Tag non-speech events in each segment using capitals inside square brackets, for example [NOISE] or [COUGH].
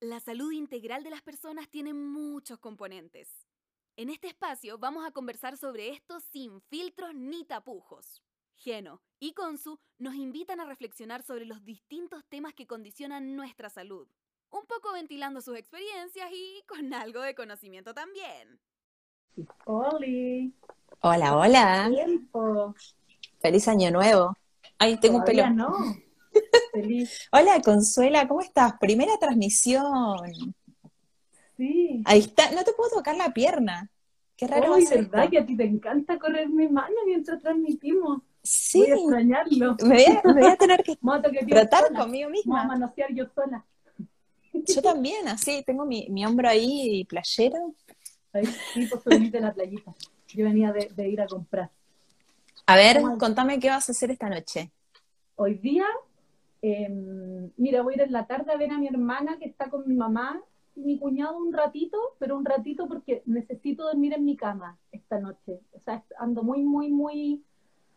La salud integral de las personas tiene muchos componentes. En este espacio vamos a conversar sobre esto sin filtros ni tapujos. Geno y Consu nos invitan a reflexionar sobre los distintos temas que condicionan nuestra salud, un poco ventilando sus experiencias y con algo de conocimiento también. Oli. Hola, hola. Tiempo. Feliz año nuevo. Ay, tengo un pelo. No. Feliz. Hola, Consuela, ¿cómo estás? Primera transmisión. Sí. Ahí está, no te puedo tocar la pierna. Qué raro a ser verdad esto. que a ti te encanta correr mi mano mientras transmitimos. Sí, Voy a extrañarlo. me voy a, me voy a tener que [LAUGHS] a tratar sola. conmigo Vamos a misma. manosear yo sola. Yo también, así, tengo mi, mi hombro ahí playero. Ahí sí, pues la playita. Yo venía de, de ir a comprar. A ver, contame qué vas a hacer esta noche. Hoy día, eh, mira, voy a ir en la tarde a ver a mi hermana que está con mi mamá y mi cuñado un ratito, pero un ratito porque necesito dormir en mi cama esta noche. O sea, ando muy, muy, muy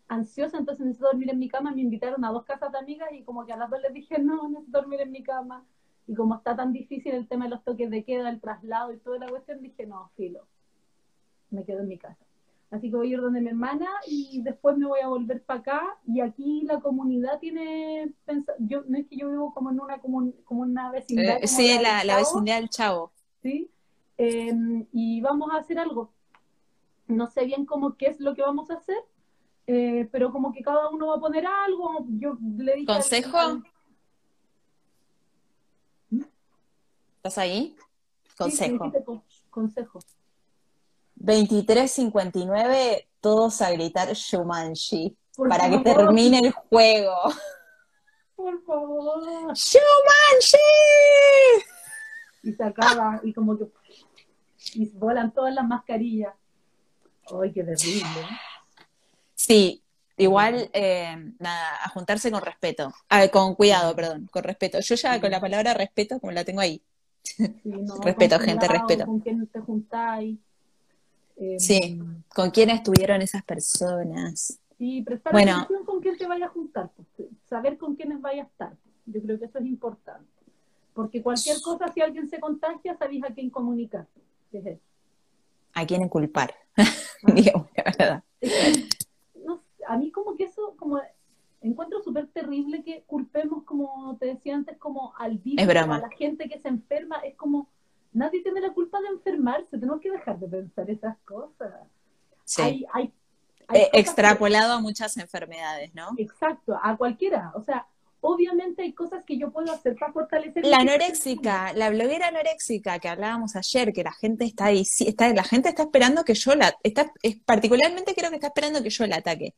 ansiosa, entonces necesito dormir en mi cama. Me invitaron a dos casas de amigas y como que a las dos les dije, no, necesito dormir en mi cama. Y como está tan difícil el tema de los toques de queda, el traslado y toda la cuestión, dije, no, filo, me quedo en mi casa. Así que voy a ir donde mi hermana y después me voy a volver para acá. Y aquí la comunidad tiene yo No es que yo vivo como en una, comun- como una vecindad. Eh, como sí, la, la Chavo, vecindad del Chavo. ¿sí? Eh, y vamos a hacer algo. No sé bien cómo qué es lo que vamos a hacer, eh, pero como que cada uno va a poner algo. Yo le dije. ¿Consejo? al- ¿Estás ahí? sí, Consejo. con- consejo. 23.59, todos a gritar Shumanji Por para que termine el juego. Por favor. ¡Shumanji! Y se acaba, y como que. Y volan todas las mascarillas. ¡Ay, qué terrible! Sí, igual, eh, nada, a juntarse con respeto. Con cuidado, perdón, con respeto. Yo ya con la palabra respeto, como la tengo ahí. Sí, no, [LAUGHS] Respeto, con gente, cuidado, respeto. Con quién te juntáis. Eh, Sí. ¿Con quién estuvieron esas personas? Sí, prestar Bueno. atención con quién te vayas a juntar. pues, saber con quiénes vayas a estar. Yo creo que eso es importante. Porque cualquier cosa, si alguien se contagia, sabéis a quién comunicar. ¿A quién inculpar? Ah. [LAUGHS] Digamos la verdad. Es que, no sé, a mí como que eso, como encuentro súper terrible que culpemos, como te decía antes, como al virus, a la gente que se enferma, es como, nadie tiene la culpa de enfermarse, tenemos que dejar de pensar esas cosas. Sí. Hay, hay, hay Eh, que- extrapolado a muchas enfermedades, ¿no? exacto, a cualquiera, o sea, obviamente hay cosas que yo puedo hacer para fortalecer La anoréxica, la bloguera anoréxica que hablábamos ayer, que la gente está ahí, está, la gente está esperando que yo la, está, es, particularmente creo que está esperando que yo la ataque.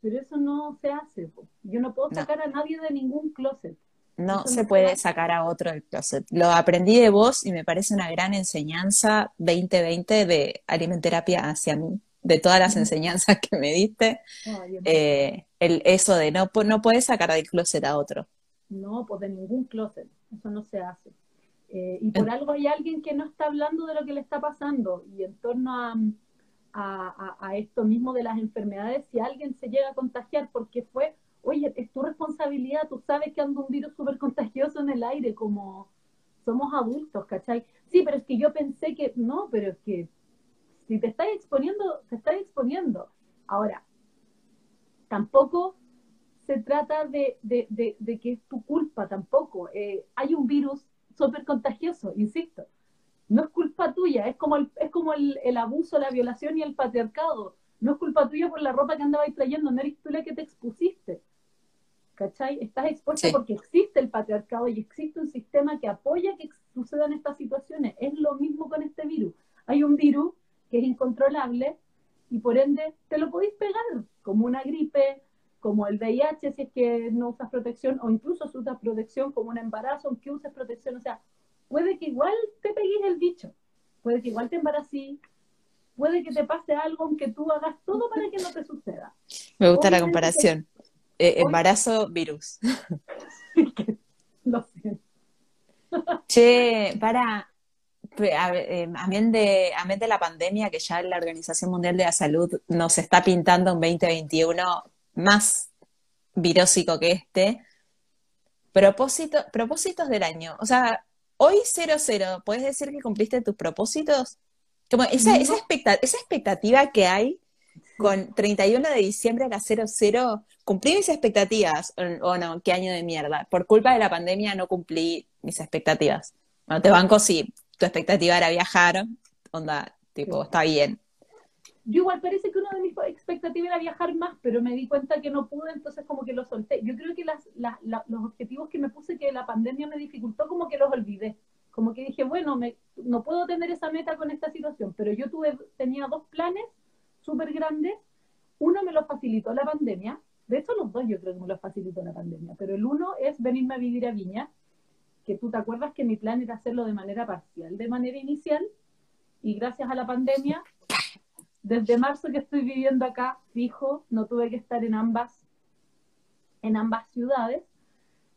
Pero eso no se hace. po. Yo no puedo No. sacar a nadie de ningún closet. No se puede sacar a otro del closet. Lo aprendí de vos y me parece una gran enseñanza 2020 de alimenterapia hacia mí, de todas las enseñanzas que me diste, eh, el, eso de no, no puedes sacar del closet a otro. No, pues de ningún closet. Eso no se hace. Eh, y por algo hay alguien que no está hablando de lo que le está pasando. Y en torno a, a, a- a esto mismo de las enfermedades, si alguien se llega a contagiar porque fue, oye, es tu responsabilidad, tú sabes que anda un virus súper contagioso en el aire, como somos adultos, ¿cachai? Sí, pero es que yo pensé que, no, pero es que si te estás exponiendo, te estás exponiendo. Ahora, tampoco se trata de, de- de- de que es tu culpa tampoco. Eh, hay un virus súper contagioso, insisto. No es culpa tuya, es como, el, es como el, el abuso, la violación y el patriarcado. No es culpa tuya por la ropa que andabas trayendo, no eres tú la que te expusiste. ¿Cachai? Estás expuesta Sí. porque existe el patriarcado y existe un sistema que apoya que sucedan estas situaciones. Es lo mismo con este virus. Hay un virus que es incontrolable y por ende te lo podéis pegar, como una gripe, como el VIH si es que no usas protección, o incluso si usas protección como un embarazo, aunque uses protección, o sea, puede que igual te pegues el bicho, puede que igual te embaracís, puede que te pase algo aunque tú hagas todo para que no te suceda. Me gusta la comparación. Eh, embarazo, virus. [LAUGHS] Lo siento. Che, para, a eh, amén de, amén de la pandemia, que ya la Organización Mundial de la Salud nos está pintando un 2021 más virósico que este, propósito, propósitos del año. O sea, hoy 00, ¿puedes decir que cumpliste tus propósitos? Como esa, esa, esa expectativa que hay con 31 de diciembre a la 00, ¿cumplí mis expectativas o, no? ¿Qué año de mierda? Por culpa de la pandemia no cumplí mis expectativas. Bueno, te banco si tu expectativa era viajar, onda, tipo, está bien. Yo igual parece que una de mis expectativas era viajar más, pero me di cuenta que no pude, entonces como que lo solté. Yo creo que las, los objetivos que me puse que la pandemia me dificultó, como que los olvidé. Como que dije, bueno, me, no puedo tener esa meta con esta situación, pero yo tuve, tenía dos planes súper grandes. Uno me lo facilitó la pandemia, de hecho los dos yo creo que me lo facilitó la pandemia, pero el uno es venirme a vivir a Viña, que tú te acuerdas que mi plan era hacerlo de manera parcial, de manera inicial, y gracias a la pandemia, desde marzo que estoy viviendo acá, fijo, no tuve que estar en ambas, en ambas ciudades.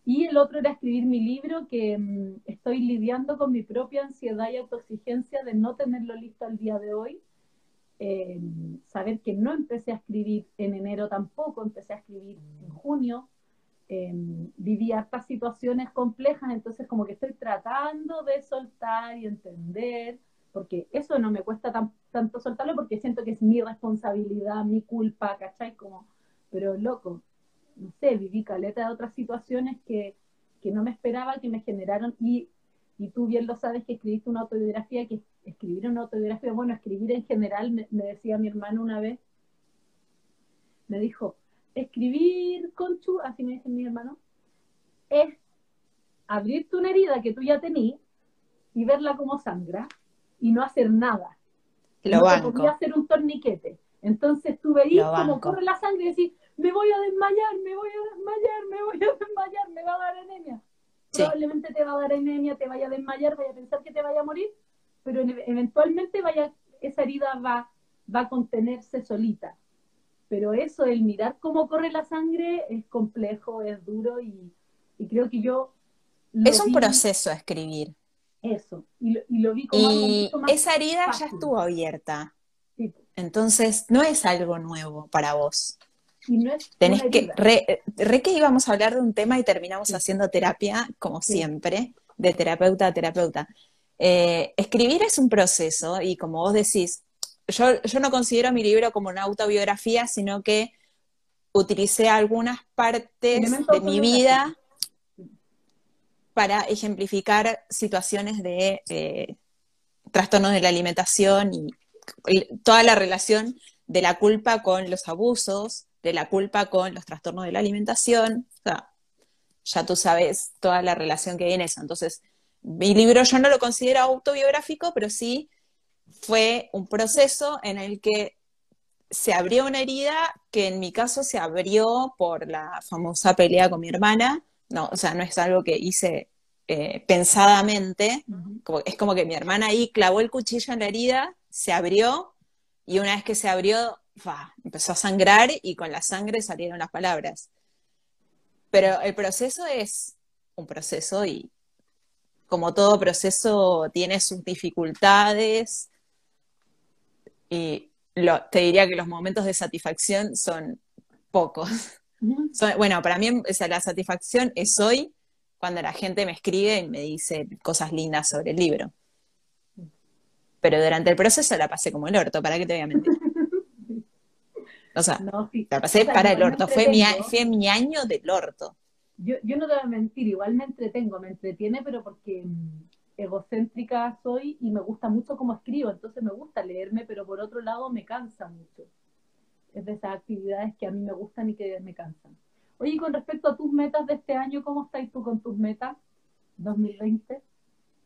Y el otro era escribir mi libro, que mm, estoy lidiando con mi propia ansiedad y autoexigencia de no tenerlo listo al día de hoy. Eh, saber que no empecé a escribir en enero tampoco, empecé a escribir en junio, eh, viví hartas situaciones complejas, entonces como que estoy tratando de soltar y entender, porque eso no me cuesta tanto soltarlo porque siento que es mi responsabilidad, mi culpa, ¿cachai? Como, pero loco, no sé, viví caleta de otras situaciones que, que no me esperaba, que me generaron, y, y tú bien lo sabes que escribiste una autobiografía, que escribir una autobiografía, bueno, escribir en general, me, me decía mi hermano una vez, me dijo, escribir, Conchu, así me dice mi hermano, es abrirte una herida que tú ya tenías y verla como sangra y no hacer nada. Lo no podía hacer un torniquete. Entonces tú veías como corre la sangre y decís, me voy a desmayar, me voy a desmayar, me voy a desmayar, me va a dar anemia. Probablemente te va a dar anemia, te vaya a desmayar, vaya a pensar que te vaya a morir, pero eventualmente vaya, esa herida va, va a contenerse solita pero eso, el mirar cómo corre la sangre es complejo, es duro y, creo que yo... Es un proceso escribir. Eso, y lo, vi como y esa herida ya estuvo abierta. Entonces, no es algo nuevo para vos. Y no es Tenés que, re, que íbamos a hablar de un tema y terminamos haciendo terapia, como siempre, de terapeuta a terapeuta. Eh, escribir es un proceso y como vos decís, yo, no considero mi libro como una autobiografía, sino que utilicé algunas partes de mi vida para ejemplificar situaciones de eh, trastornos de la alimentación y toda la relación de la culpa con los abusos, de la culpa con los trastornos de la alimentación. O sea, ya tú sabes toda la relación que hay en eso. Entonces, mi libro yo no lo considero autobiográfico, pero sí fue un proceso en el que se abrió una herida que en mi caso se abrió por la famosa pelea con mi hermana. No, o sea, no es algo que hice eh, pensadamente. es como que mi hermana ahí clavó el cuchillo en la herida, se abrió y una vez que se abrió, empezó a sangrar y con la sangre salieron las palabras. Pero el proceso es un proceso y como todo proceso tiene sus dificultades, y te diría que los momentos de satisfacción son pocos. [LAUGHS] bueno, para mí la satisfacción es hoy cuando la gente me escribe y me dice cosas lindas sobre el libro. Pero durante el proceso la pasé como el orto, ¿para qué te voy a mentir? [LAUGHS] O sea, la pasé para el orto, fue mi, fue mi año del orto. Yo, yo no te voy a mentir, igual me entretengo, me entretiene, pero porque mm, egocéntrica soy y me gusta mucho cómo escribo, entonces me gusta leerme, pero por otro lado me cansa mucho. Es de esas actividades que a mí me gustan y que me cansan. Oye, con respecto a tus metas de este año, ¿cómo estás tú con tus metas 2020?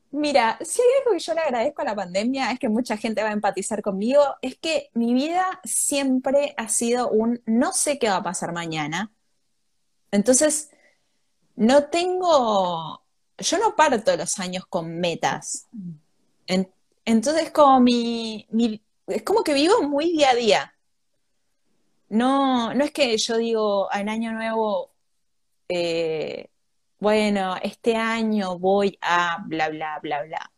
Mira, si hay algo que yo le agradezco a la pandemia es que mucha gente va a empatizar conmigo, es que mi vida siempre ha sido un no sé qué va a pasar mañana. Entonces, no tengo yo no parto los años con metas. entonces, como mi, es como que vivo muy día a día. No, no es que yo digo en año nuevo, eh, bueno, este año voy a bla, bla, bla, bla.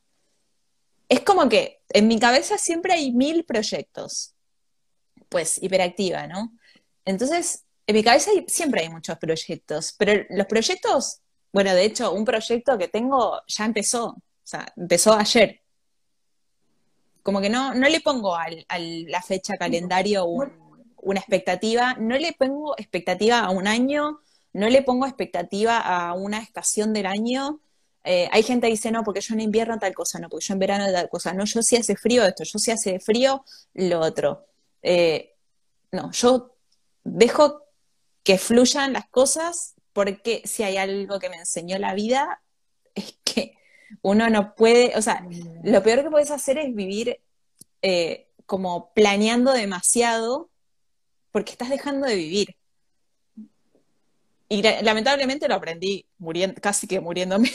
Es como que en mi cabeza siempre hay mil proyectos. Pues hiperactiva, ¿no? Entonces, en mi cabeza siempre hay muchos proyectos, pero los proyectos bueno, de hecho, un proyecto que tengo ya empezó. O sea, empezó ayer. Como que no, no le pongo a la fecha calendario una expectativa, no le pongo expectativa a un año, no le pongo expectativa a una estación del año. Eh, hay gente que dice, no, porque yo en invierno tal cosa, no, porque yo en verano tal cosa, no, yo sí hace frío esto, yo sí hace frío lo otro. Eh, no, yo dejo que fluyan las cosas porque si hay algo que me enseñó la vida es que uno no puede, o sea, lo peor que puedes hacer es vivir eh, como planeando demasiado porque estás dejando de vivir. Y lamentablemente lo aprendí muriendo, casi que muriéndome.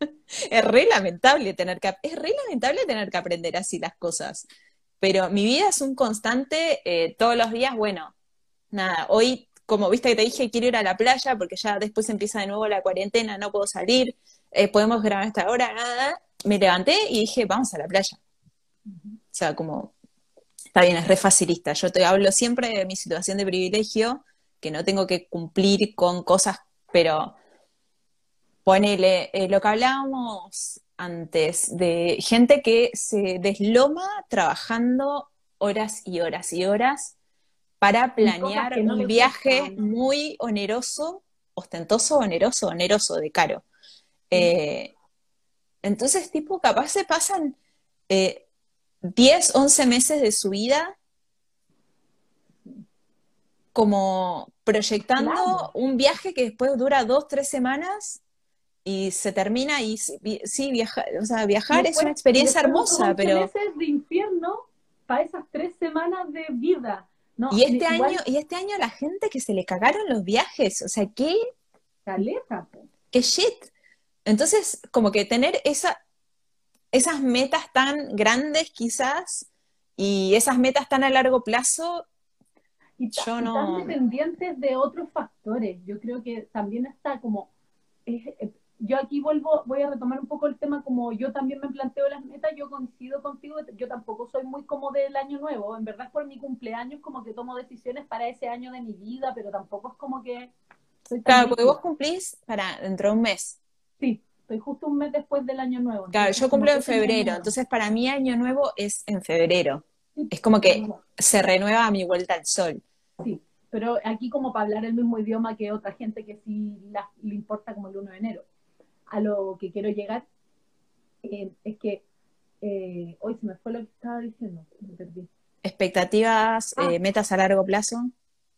[LAUGHS] es re lamentable tener que, es re lamentable tener que aprender así las cosas. Pero mi vida es un constante, eh, todos los días, bueno, nada, hoy, como viste que te dije, quiero ir a la playa porque ya después empieza de nuevo la cuarentena, no puedo salir, eh, podemos grabar esta hora, nada. Me levanté y dije, vamos a la playa. O sea, como, está bien, es re facilista. Yo te hablo siempre de mi situación de privilegio, que no tengo que cumplir con cosas, pero ponele, eh, lo que hablábamos antes, de gente que se desloma trabajando horas y horas y horas para planear un viaje muy oneroso, ostentoso, oneroso, oneroso, de caro. Eh, entonces, tipo, capaz se pasan 10, eh, 11 meses de su vida como proyectando un viaje que después dura dos, tres semanas y se termina y sí, viajar, o sea, viajar es una experiencia hermosa, pero... meses de infierno para esas tres semanas de vida. Y este año, y este año la gente que se le cagaron los viajes, o sea, qué... Caleta, qué shit. Entonces, como que tener esa, esas metas tan grandes quizás y esas metas tan a largo plazo, y yo no... tan dependientes de otros factores. Yo creo que también está como... yo aquí vuelvo, voy a retomar un poco el tema como yo también me planteo las metas, yo coincido contigo, yo tampoco soy muy como del año nuevo, en verdad por mi cumpleaños como que tomo decisiones para ese año de mi vida, pero tampoco es como que... claro, porque vos cumplís para dentro de un mes. Sí, estoy justo un mes después del año nuevo. Claro, yo cumplo en febrero, entonces para mí año nuevo es en febrero. Es como que se renueva a mi vuelta al sol. Sí, pero aquí como para hablar el mismo idioma que otra gente que sí le importa como el 1 de enero. A lo que quiero llegar eh, es que eh, hoy se me fue lo que estaba diciendo, me perdí. Expectativas, ah. eh, metas a largo plazo.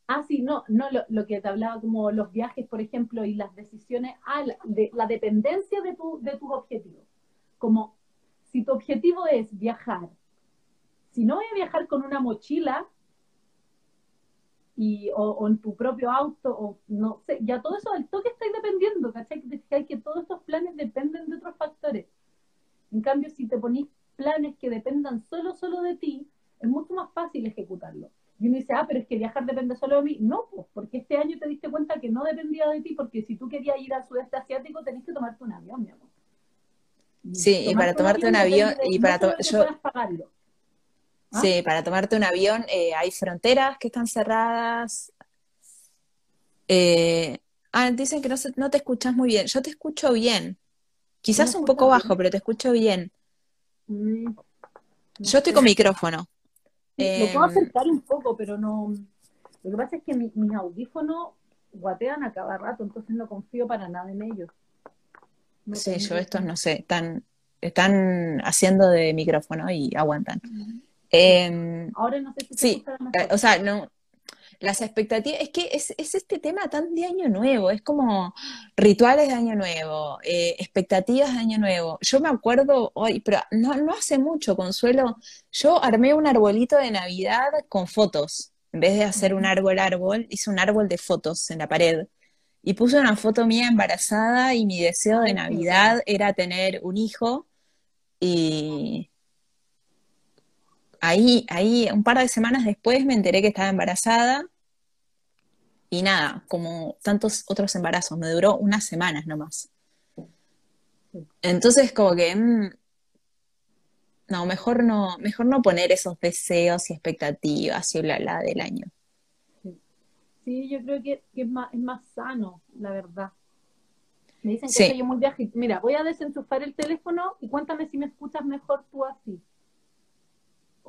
Ah, sí, no, no, lo, que te hablaba como los viajes, por ejemplo, y las decisiones, ah, la, de, la dependencia de, tu, de tus objetivos. Como si tu objetivo es viajar, si no voy a viajar con una mochila y, o, en tu propio auto, o no sé, ya todo eso al toque estáis dependiendo, ¿cachai? Que, que todos estos planes dependen de otros factores. En cambio, si te ponís planes que dependan solo, solo de ti, es mucho más fácil ejecutarlo. Y uno dice, ah, pero es que viajar depende solo de mí. No, pues, porque este año te diste cuenta que no dependía de ti, porque si tú querías ir al sudeste asiático, tenés que tomarte un avión, mi amor. sí, y para tomarte un avión, y para yo... ¿Ah? Sí, para tomarte un avión eh, hay fronteras que están cerradas. Eh, ah, dicen que no, no te escuchas muy bien. Yo te escucho bien. Quizás un poco bajo, pero te escucho bien. Mm, yo estoy con micrófono. Me puedo em, acercar un poco, pero no. Lo que pasa es que mis audífonos guatean a cada rato, entonces no confío para nada en ellos. sí, yo estos no sé, están, están haciendo de micrófono y aguantan. Em, Ahora no sé si sí, eh, o sea, no, las expectativas, es que es, este tema tan de año nuevo, es como rituales de año nuevo, eh, expectativas de año nuevo. Yo me acuerdo hoy, pero no, no hace mucho, Consuelo, yo armé un arbolito de Navidad con fotos. En vez de hacer un árbol árbol, hice un árbol de fotos en la pared. Y puse una foto mía embarazada y mi deseo de Navidad era tener un hijo. Y, ahí, ahí, un par de semanas después me enteré que estaba embarazada y nada, como tantos otros embarazos, me duró unas semanas nomás. Entonces, como que, mm, no, mejor no, mejor no poner esos deseos y expectativas y bla, bla del año. Sí, yo creo que, es, más, es más sano, la verdad. Me dicen que Sí. soy muy viajita. Mira, voy a desenchufar el teléfono y cuéntame si me escuchas mejor tú así.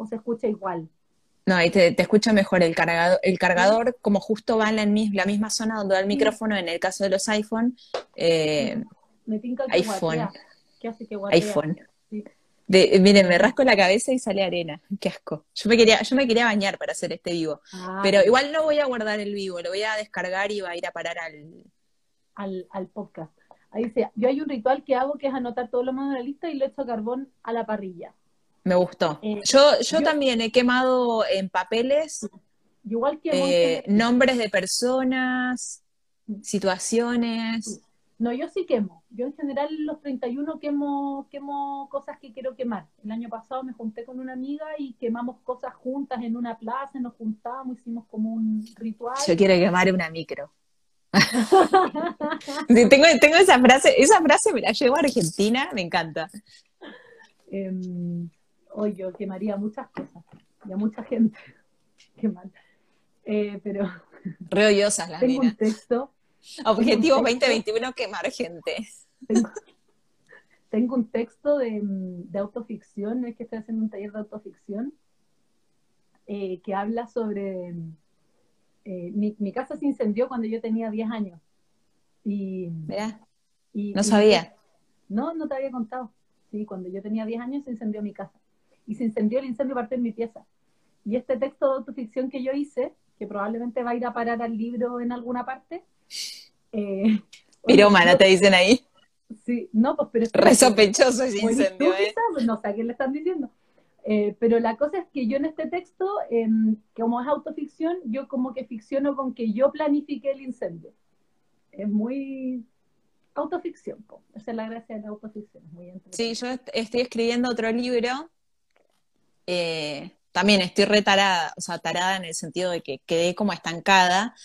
O se escucha igual. No, y te, te escucho mejor. El cargador, el cargador, como justo va en la, mis- la misma zona donde va el micrófono, en el caso de los iPhone, eh, Me tinca que iPhone. guatea. ¿Qué hace que guatea? iPhone. Sí. De, miren, me rasco la cabeza y sale arena. Qué asco. Yo me quería, yo me quería bañar para hacer este vivo. Ah, Pero igual no voy a guardar el vivo, lo voy a descargar y va a ir a parar al. al, al podcast. Ahí dice, yo hay un ritual que hago que es anotar todo lo más de la lista y le echo carbón a la parrilla. Me gustó. Eh, Yo, yo yo- también he quemado en papeles Igual que eh, nombres de personas, situaciones. No, yo sí quemo. Yo en general los 31 quemo, quemo cosas que quiero quemar. El año pasado me junté con una amiga y quemamos cosas juntas en una plaza, nos juntábamos, hicimos como un ritual. Yo quiero quemar una micro. Sí, tengo, tengo esa frase, esa frase me la llevo a Argentina, me encanta. Em, hoy yo quemaría muchas cosas y a mucha gente. [LAUGHS] Qué mal. Eh, pero [LAUGHS] Re odiosas las tengo un texto Objetivo tengo un texto. 2021, quemar gente. tengo, [LAUGHS] tengo un texto de, de autoficción, es que estoy haciendo un taller de autoficción, eh, que habla sobre... eh, mi, mi casa se incendió cuando yo tenía 10 años. Y, Mirá, y- no y- sabía. No, no te había contado. Sí, cuando yo tenía 10 años se incendió mi casa. Y se incendió el incendio parte en mi pieza. Y este texto de autoficción que yo hice, que probablemente va a ir a parar al libro en alguna parte. Eh, [LAUGHS] Pirómana, te dicen ahí. Sí, no, pues pero... Re sospechoso ese ¿O eres tú, incendio, ¿eh? quizá? Pues no sé a quién le están diciendo. Eh, pero la cosa es que yo en este texto, que como es autoficción, yo como que ficciono con que yo planifiqué el incendio. Es muy autoficción, po. esa es la gracia de la autoficción. Es muy Sí, yo est- estoy escribiendo otro libro. Eh, también estoy retarada, o sea, tarada en el sentido de que quedé como estancada,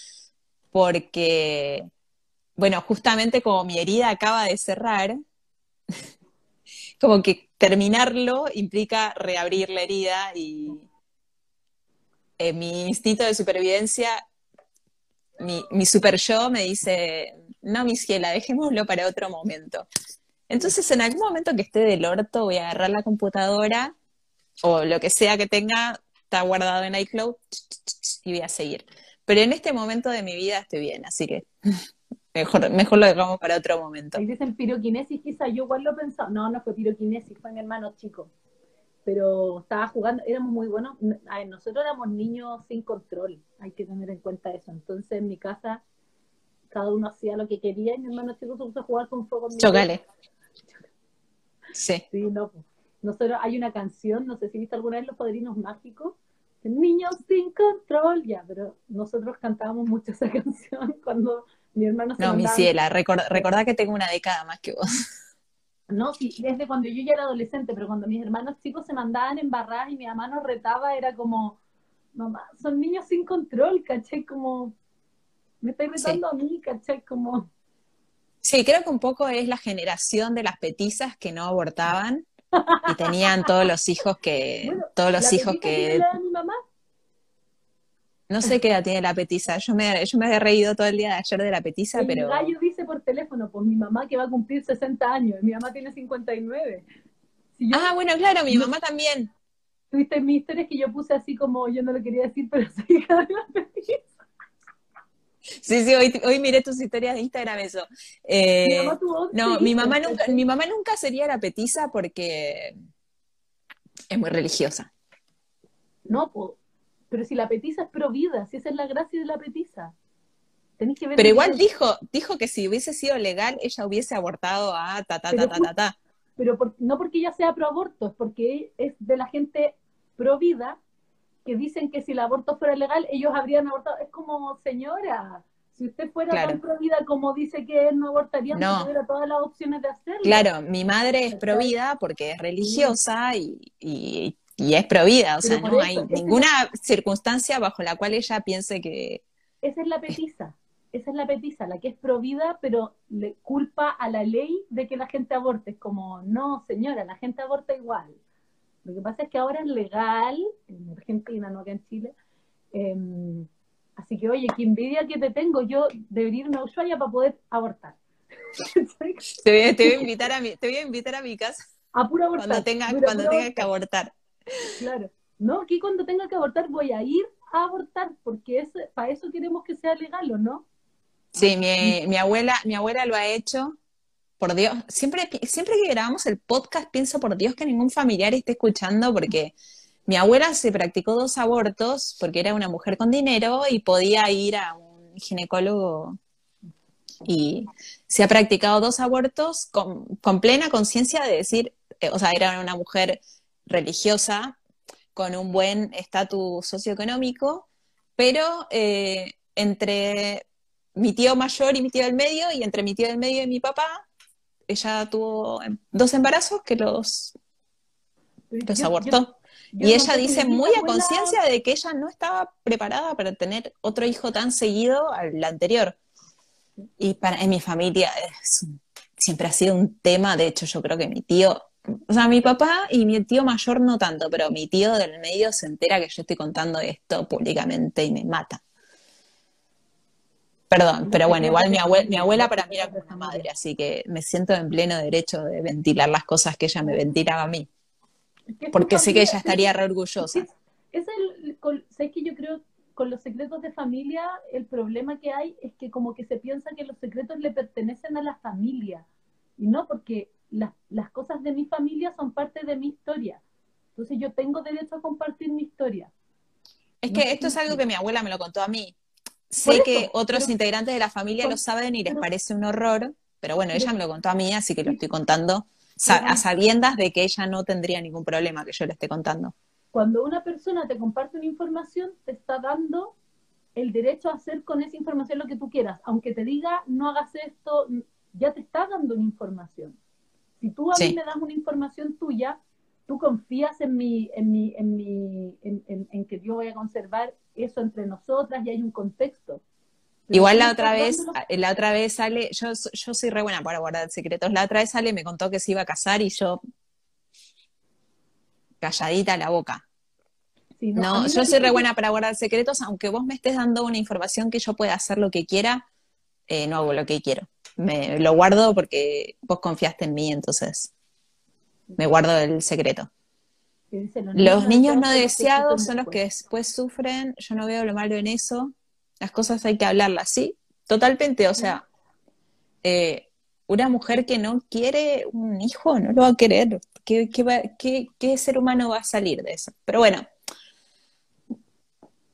porque, bueno, justamente como mi herida acaba de cerrar, [LAUGHS] como que terminarlo implica reabrir la herida y eh, mi instinto de supervivencia, mi, mi super yo me dice, no, mi ciela, dejémoslo para otro momento. Entonces, en algún momento que esté del orto, voy a agarrar la computadora o lo que sea que tenga, está guardado en iCloud y voy a seguir. Pero en este momento de mi vida estoy bien, así que [LAUGHS] mejor, mejor lo dejamos para otro momento. Ahí dicen piroquinesis, quizá yo igual lo pensaba. No, no fue piroquinesis, fue mi hermano chico. Pero estaba jugando, éramos muy buenos. A ver, nosotros éramos niños sin control, hay que tener en cuenta eso. Entonces en mi casa cada uno hacía lo que quería y mi hermano chico se puso a jugar con fuego. Chocale. Sí. Sí, no. pues. Nosotros hay una canción, no sé si viste alguna vez Los Padrinos Mágicos, Niños sin control, ya, pero nosotros cantábamos mucho esa [LAUGHS] canción cuando mi hermano se No, mi ciela, record- recordá que tengo una década más que vos. No, sí, desde cuando yo ya era adolescente, pero cuando mis hermanos chicos se mandaban embarradas y mi mamá nos retaba, era como, mamá, son niños sin control, ¿cachai? Como, me estáis retando a mí, ¿cachai? Como, Sí, creo que un poco es la generación de las petizas que no abortaban [LAUGHS] y tenían todos los hijos que, Bueno, todos los hijos que, la de mi mamá, no sé qué edad tiene la petiza. Yo me, yo me he reído todo el día de ayer de la petiza, el pero gallo dice por teléfono, pues mi mamá que va a cumplir 60 años, mi mamá tiene 59. Si yo, ah, bueno, claro, mi mamá también. tuviste mis historias que yo puse así como, yo no lo quería decir, pero soy hija de la petiza. Sí, sí, hoy, hoy miré tus historias de Instagram eso. Eh, mi mamá tuvo 11 no, mi mamá nunca, mi mamá nunca sería la petiza porque es muy religiosa. No, po. pero si la petiza es pro vida, si esa es la gracia de la petiza. Tenéis que ver Pero igual dijo, dijo que si hubiese sido legal, ella hubiese abortado a ta ta ta ta ta ta. pero por- no porque ella sea pro aborto, es porque es de la gente pro vida que dicen que si el aborto fuera legal, ellos habrían abortado. Es como, señora, si usted fuera Claro. tan pro vida como dice que él no abortaría, No. tuviera todas las opciones de hacerlo. Claro, mi madre es provida porque es religiosa y, y, y es provida, o sea, no eso, hay es ninguna circunstancia bajo la cual ella piense que... Esa es la petiza. Esa es la petiza, la que es pro vida, pero le culpa a la ley de que la gente aborte. Es como, no, señora, la gente aborta igual. Lo que pasa es que ahora es legal, en Argentina, no acá en Chile. Em, así que, oye, qué envidia que te tengo. Yo debería irme a Ushuaia para poder abortar. [LAUGHS] te, voy, a invitar a mi, te voy a invitar a mi casa. A pura abortar. Cuando tenga, cuando tenga que abortar. Claro. No, aquí cuando tenga que abortar voy a ir a abortar, porque es, para eso queremos que sea legal, ¿o no? Sí, mi, mi, abuela, mi abuela lo ha hecho. Por Dios, siempre, siempre que grabamos el podcast pienso, por Dios, que ningún familiar esté escuchando, porque mi abuela se practicó dos abortos porque era una mujer con dinero y podía ir a un ginecólogo y se ha practicado dos abortos con, plena conciencia de decir, eh, o sea, era una mujer religiosa con un buen estatus socioeconómico, pero eh, entre mi tío mayor y mi tío del medio, y entre mi tío del medio y mi papá, ella tuvo dos embarazos que los, los abortó. y ella dice muy a conciencia de que ella no estaba preparada para tener otro hijo tan seguido al anterior. Y para, en mi familia siempre ha sido un tema, de hecho yo creo que mi tío, o sea, mi papá y mi tío mayor no tanto, pero mi tío del medio se entera que yo estoy contando esto públicamente y me mata. Perdón, pero bueno, igual mi, abuela, mi abuela para mí era como una madre, así que me siento en pleno derecho de ventilar las cosas que ella me ventilaba a mí. Porque sé que ella estaría re orgullosa. Es, el, sé que yo creo con los secretos de familia, el problema que hay es que como que se piensa que los secretos le pertenecen a la familia. Y no, porque las, las cosas de mi familia son parte de mi historia. Entonces yo tengo derecho a compartir mi historia. Es que esto es algo que mi abuela me lo contó a mí. Sé que otros integrantes de la familia lo saben y les parece un horror, pero bueno, ella me lo contó a mí, así que lo estoy contando a sabiendas de que ella no tendría ningún problema que yo le esté contando. Cuando una persona te comparte una información, te está dando el derecho a hacer con esa información lo que tú quieras. Aunque te diga, no hagas esto, ya te está dando una información. Si tú a mí me das una información tuya, tú confías en mi, en mi, en mi, en, que yo voy a conservar eso entre nosotras y hay un contexto. Igual la otra vez, la otra vez sale, yo, yo soy re buena para guardar secretos, la otra vez sale me contó que se iba a casar y yo calladita la boca. no, yo soy re buena para guardar secretos, aunque vos me estés dando una información que yo pueda hacer lo que quiera, eh, no hago lo que quiero. Me lo guardo porque vos confiaste en mí, entonces me guardo el secreto. Los, niños, no deseados son los que después sufren, yo no veo lo malo en eso, las cosas hay que hablarlas, sí, totalmente, o sea, eh, una mujer que no quiere un hijo no lo va a querer, ¿Qué, qué, ser humano va a salir de eso? Pero bueno,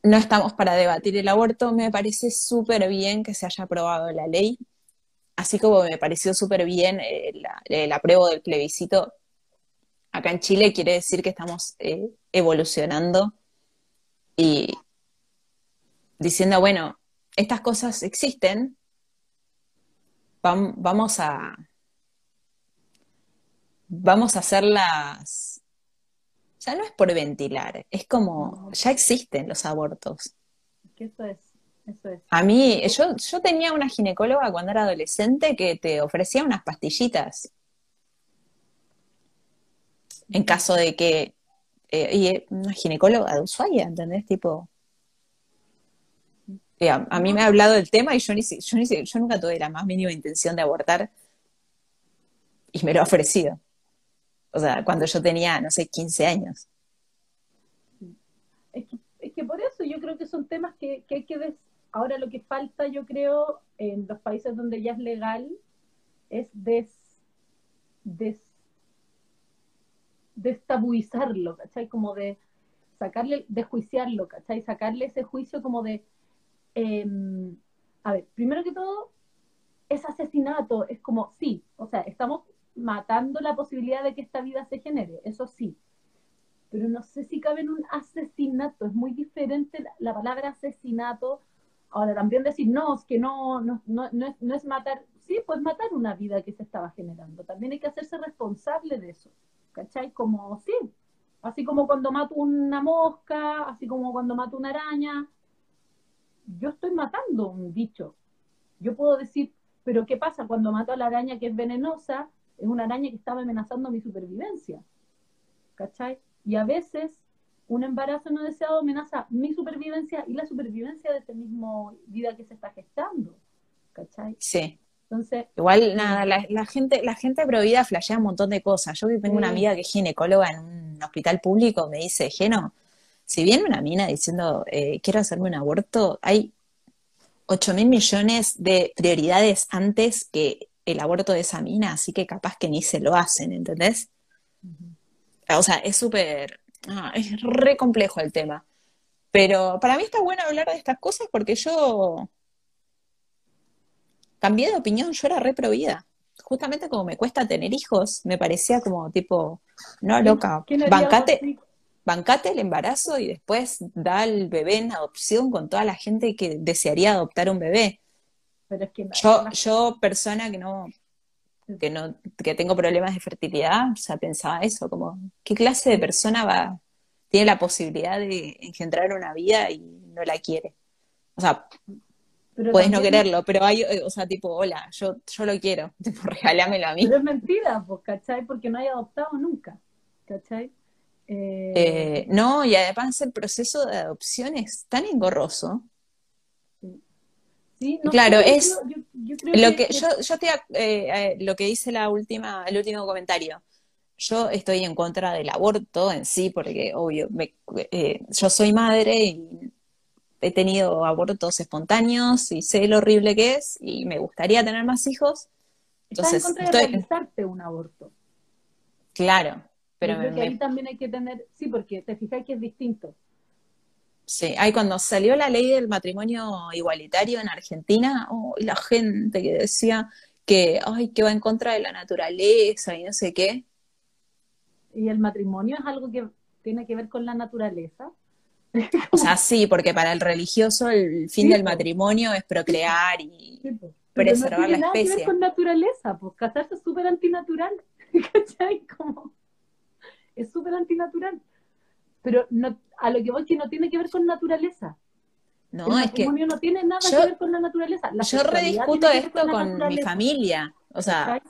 no estamos para debatir el aborto. Me parece súper bien que se haya aprobado la ley, así como me pareció súper bien eh, el apruebo del plebiscito. Acá en Chile quiere decir que estamos eh, evolucionando y diciendo, bueno, estas cosas existen, vamos a vamos a hacerlas, ya no es por ventilar, es como, ya existen los abortos. Eso es, eso es. A mí, yo, yo tenía una ginecóloga cuando era adolescente que te ofrecía unas pastillitas. En caso de que, eh, y una ginecóloga de Ushuaia, ¿entendés? Tipo, a, mí me ha hablado del tema y yo, ni, yo, ni, yo nunca tuve la más mínima intención de abortar y me lo ha ofrecido. O sea, cuando yo tenía, no sé, 15 años. Es que, por eso yo creo que son temas que, hay que ver. Ahora lo que falta, yo creo, en los países donde ya es legal, es des, des, destabuizarlo, ¿cachai? Como de sacarle, desjuiciarlo, ¿cachai? Sacarle ese juicio como de, em, a ver, primero que todo, es asesinato, es como, sí, o sea, estamos matando la posibilidad de que esta vida se genere, eso sí. Pero no sé si cabe en un asesinato, es muy diferente la, palabra asesinato. Ahora también decir, no, es que no, no, no, es, no es matar, sí, pues matar una vida que se estaba generando. También hay que hacerse responsable de eso, ¿cachai? Como, sí, así como cuando mato una mosca, así como cuando mato una araña, yo estoy matando un bicho. Yo puedo decir, pero ¿qué pasa cuando mato a la araña que es venenosa? es una araña que estaba amenazando mi supervivencia. ¿Cachai? Y a veces un embarazo no deseado amenaza mi supervivencia y la supervivencia de ese mismo vida que se está gestando. ¿Cachai? Sí. Entonces, Igual, nada, la, la gente, la gente provida flashea un montón de cosas. Yo tengo una amiga que es ginecóloga en un hospital público, me dice, Geno, si viene una mina diciendo, eh, quiero hacerme un aborto, hay 8 mil millones de prioridades antes que el aborto de esa mina, así que capaz que ni se lo hacen, ¿entendés? O sea, es súper, ah, es re complejo el tema. Pero para mí está bueno hablar de estas cosas porque yo cambié de opinión, yo era re provida. Justamente como me cuesta tener hijos, me parecía como tipo, no, loca, ¿quién haría algo bancate, bancate el embarazo y después da el bebé en adopción con toda la gente que desearía adoptar un bebé. Pero es que Yo, yo persona que no, que no, que tengo problemas de fertilidad, o sea, pensaba eso, como, ¿qué clase de persona va, tiene la posibilidad de engendrar una vida y no la quiere? O sea, pero puedes no quererlo, pero hay, eh, o sea, tipo, hola, yo, yo lo quiero, [LAUGHS] tipo, regálamelo a mí. Pero es mentira, pues, ¿cachai? Porque no hay adoptado nunca, ¿cachai? Eh, Eh, no, y además el proceso de adopción es tan engorroso. sí, no claro, yo es yo- Lo que que- yo, eh, eh, lo que dice la última, el último comentario. Yo estoy en contra del aborto en sí, porque obvio, me- yo soy madre y he tenido abortos espontáneos y sé lo horrible que es y me gustaría tener más hijos. Estás en Entonces, contra de estoy, realizarte un aborto. claro, pero creo me- que me- ahí también hay que tener, sí, porque te fijas que es distinto. Sí, ay, cuando salió la ley del matrimonio igualitario en Argentina, oh, y la gente que decía que, ay, que va en contra de la naturaleza y no sé qué. Y el matrimonio es algo que tiene que ver con la naturaleza. O sea, sí, porque para el religioso el fin Sí, del matrimonio es procrear y Sí, pues. Preservar no tiene la nada que ver especie. con naturaleza, pues casarse es súper antinatural, [LAUGHS] ¿cachai? Como, es súper antinatural. Pero no, a lo que voy que no tiene que ver con naturaleza. No, el es que matrimonio no tiene nada yo- que ver con la naturaleza. La yo rediscuto esto con mi familia. O sea, ¿cachai?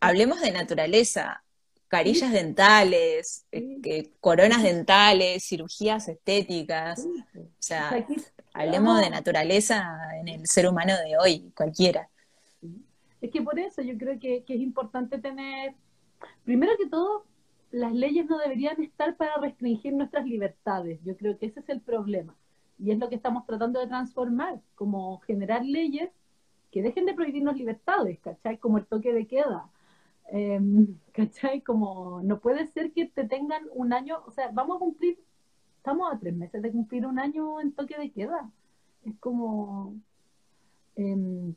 hablemos de naturaleza, carillas dentales, eh, Sí. coronas dentales, cirugías estéticas. Sí. O sea, aquí- hablemos de naturaleza en el ser humano de hoy, cualquiera. Es que por eso yo creo que, que es importante tener, primero que todo, las leyes no deberían estar para restringir nuestras libertades. Yo creo que ese es el problema. Y es lo que estamos tratando de transformar, como generar leyes que dejen de prohibirnos libertades, ¿cachai? Como el toque de queda. Em, [LAUGHS] ¿Cachai? Como no puede ser que te tengan un año, o sea, vamos a cumplir, estamos a tres meses de cumplir un año en toque de queda. Es como... em,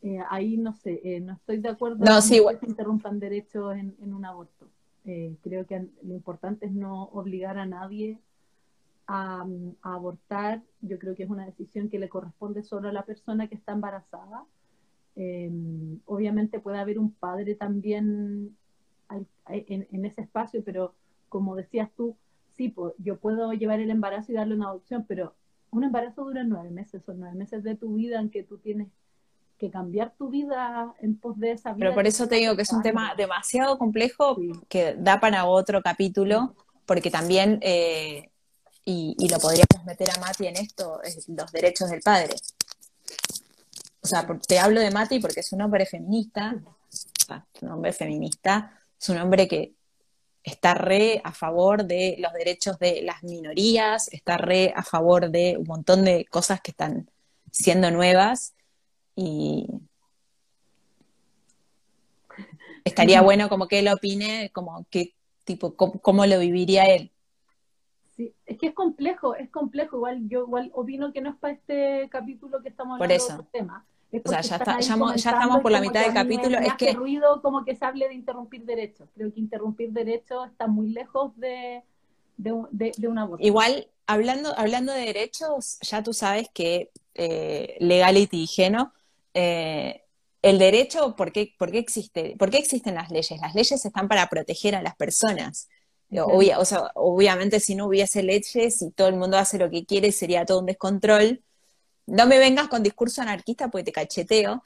eh, ahí no sé, eh, no estoy de acuerdo No, sí, que se interrumpan derechos en, en un aborto. Eh, creo que lo importante es no obligar a nadie a, mm, a abortar. Yo creo que es una decisión que le corresponde solo a la persona que está embarazada. Eh, obviamente puede haber un padre también en, en ese espacio, pero como decías tú, sí, yo puedo llevar el embarazo y darle una adopción, pero un embarazo dura nueve meses, son nueve meses de tu vida en que tú tienes que cambiar tu vida en pos de esa vida. Pero por eso te digo que es un tema demasiado complejo Sí. que da para otro capítulo, porque también, eh, y, y lo podríamos meter a Mati en esto, es los derechos del padre. O sea, por- te hablo de Mati porque es un hombre feminista, o sea, es un hombre feminista, es un hombre que está re a favor de los derechos de las minorías, está re a favor de un montón de cosas que están siendo nuevas y estaría bueno como que él opine, como que tipo, cómo, cómo lo viviría él. Sí, es que es complejo, es complejo. Igual yo igual opino que no es para este capítulo que estamos Por hablando eso. de tema. Es O sea, ya está- ya estamos por la mitad del capítulo, es que- ruido como que se hable de interrumpir derechos. Creo que interrumpir derechos está muy lejos de, de, un- de, de un aborto. Igual, hablando, hablando de derechos, ya tú sabes que eh, legality y geno, eh, el derecho, ¿por qué, por qué existe? ¿Por qué existen las leyes? Las leyes están para proteger a las personas. Obvia- o sea, obviamente si no hubiese leyes y todo el mundo hace lo que quiere, sería todo un descontrol. No me vengas con discurso anarquista porque te cacheteo,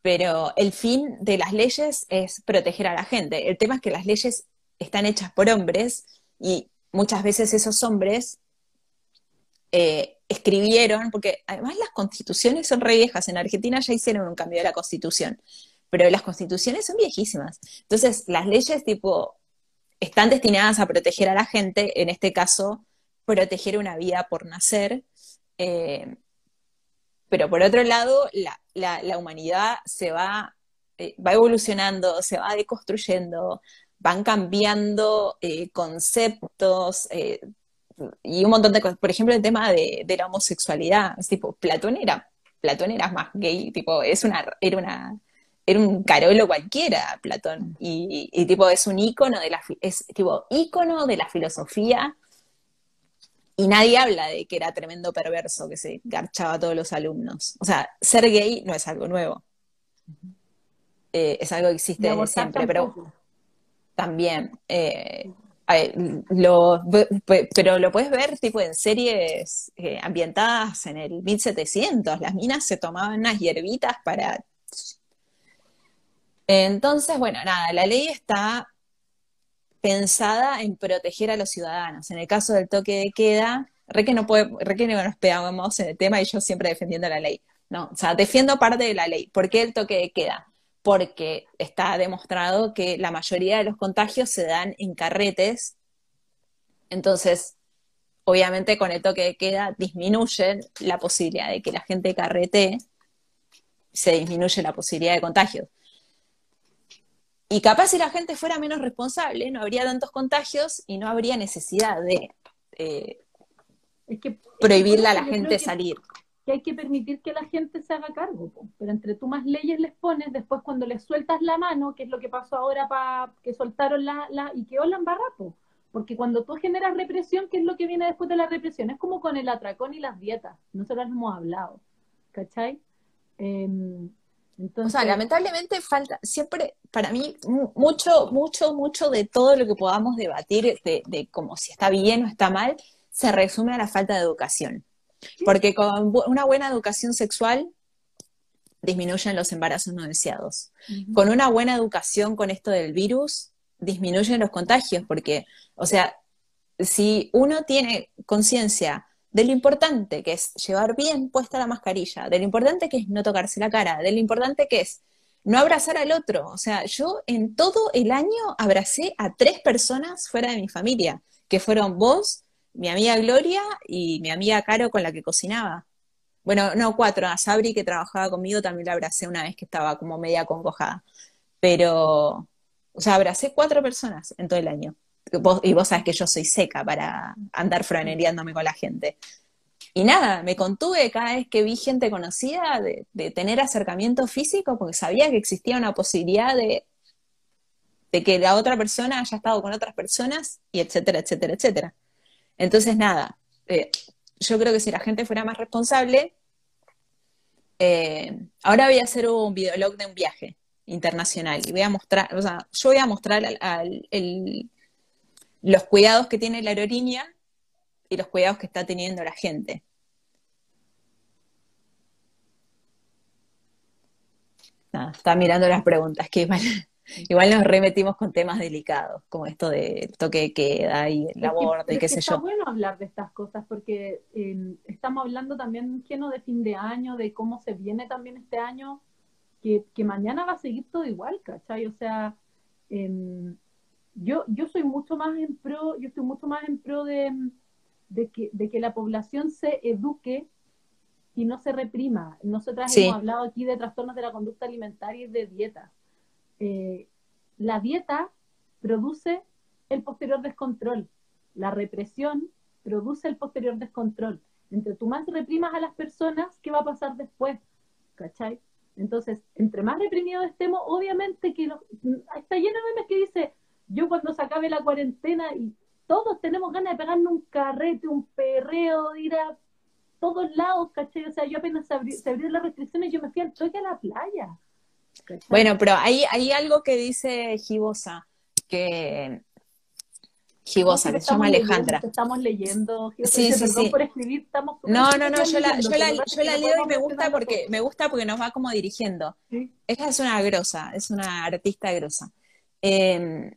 pero el fin de las leyes es proteger a la gente. El tema es que las leyes están hechas por hombres y muchas veces esos hombres eh, escribieron, porque además las constituciones son re viejas, en Argentina ya hicieron un cambio de la constitución, pero las constituciones son viejísimas. Entonces, las leyes tipo están destinadas a proteger a la gente, en este caso, proteger una vida por nacer. Eh, pero por otro lado, la, humanidad se va, eh, va evolucionando, se va deconstruyendo, van cambiando eh, conceptos y un montón de cosas. Por ejemplo, el tema de, la homosexualidad. Es tipo, Platón era, Platón era más gay, tipo, es una, era una era un carolo cualquiera, Platón. Y, tipo, es un ícono de la es tipo ícono de la filosofía. Y nadie habla de que era tremendo perverso que se garchaba a todos los alumnos. O sea, ser gay no es algo nuevo. Eh, es algo que existe desde siempre, pero también. Eh, lo, pero lo puedes ver tipo en series eh, ambientadas en el 1700. Las minas se tomaban unas hierbitas para entonces, bueno, nada, la ley está pensada en proteger a los ciudadanos. En el caso del toque de queda, re que no nos pegamos en el tema y yo siempre defendiendo la ley. No, o sea, defiendo parte de la ley. ¿Por qué el toque de queda? Porque está demostrado que la mayoría de los contagios se dan en carretes. Entonces, obviamente con el toque de queda disminuye la posibilidad de que la gente carrete, se disminuye la posibilidad de contagios. Y capaz si la gente fuera menos responsable, no habría tantos contagios y no habría necesidad de eh, prohibirle a la gente salir. Que hay que permitir que la gente se haga cargo, pero entre tú más leyes les pones, después cuando les sueltas la mano, que es lo que pasó ahora para que soltaron la, la y que hola barrapo. Porque cuando tú generas represión, ¿qué es lo que viene después de la represión? Es como con el atracón y las dietas. Nosotros hemos hablado. ¿Cachai? O sea, lamentablemente falta siempre, para mí, mucho, mucho, mucho de todo lo que podamos debatir de, de como si está bien o está mal, se resume a la falta de educación. Porque con una buena educación sexual disminuyen los embarazos no deseados. Con una buena educación con esto del virus, disminuyen los contagios, porque, o sea, si uno tiene conciencia de lo importante que es llevar bien puesta la mascarilla, de lo importante que es no tocarse la cara, de lo importante que es no abrazar al otro. O sea, yo en todo el año abracé a tres personas fuera de mi familia, que fueron vos, mi amiga Gloria y mi amiga Caro con la que cocinaba. Bueno, no, cuatro, a Sabri que trabajaba conmigo también la abracé una vez que estaba como media congojada. Pero, o sea, abracé cuatro personas en todo el año y vos sabes que yo soy seca para andar franereándome con la gente. Y nada, me contuve cada vez que vi gente conocida de, tener acercamiento físico porque sabía que existía una posibilidad de, de que la otra persona haya estado con otras personas y etcétera, etcétera, etcétera. Entonces, nada, eh, yo creo que si la gente fuera más responsable, eh, ahora voy a hacer un videolog de un viaje internacional y voy a mostrar, o sea, yo voy a mostrar al, los cuidados que tiene la aerolínea y los cuidados que está teniendo la gente. está mirando las preguntas, que [LAUGHS] igual, nos remetimos con temas delicados, como esto de toque de queda y el aborto y qué sé yo. Está bueno hablar de estas cosas porque em, estamos hablando también lleno de fin de año, de cómo se viene también este año, que, mañana va a seguir todo igual, ¿cachai? O sea, em, yo, yo soy mucho más en pro, yo estoy mucho más en pro de, que, de que la población se eduque y no se reprima. Nosotras hemos hablado aquí de trastornos de la conducta alimentaria y de dieta. Eh, la dieta produce el posterior descontrol. La represión produce el posterior descontrol. Entre tú más reprimas a las personas, ¿qué va a pasar después? ¿Cachai? Entonces, entre más reprimidos estemos, obviamente que está lleno de memes que dice, yo cuando se acabe la cuarentena y todos tenemos ganas de pegarnos un carrete, un perreo, de ir a todos lados, ¿cachai? O sea, yo apenas se, abrieron las restricciones, yo me fui al toque a la playa. Bueno, pero hay, hay algo que dice Gibosa, que Gibosa, que se llama Alejandra. estamos leyendo, sí, sí, sí. por escribir, estamos No, no, no, yo la, yo la, yo la leo y me gusta porque me gusta porque nos va como dirigiendo. Ella es una grosa, es una artista grosa. Eh,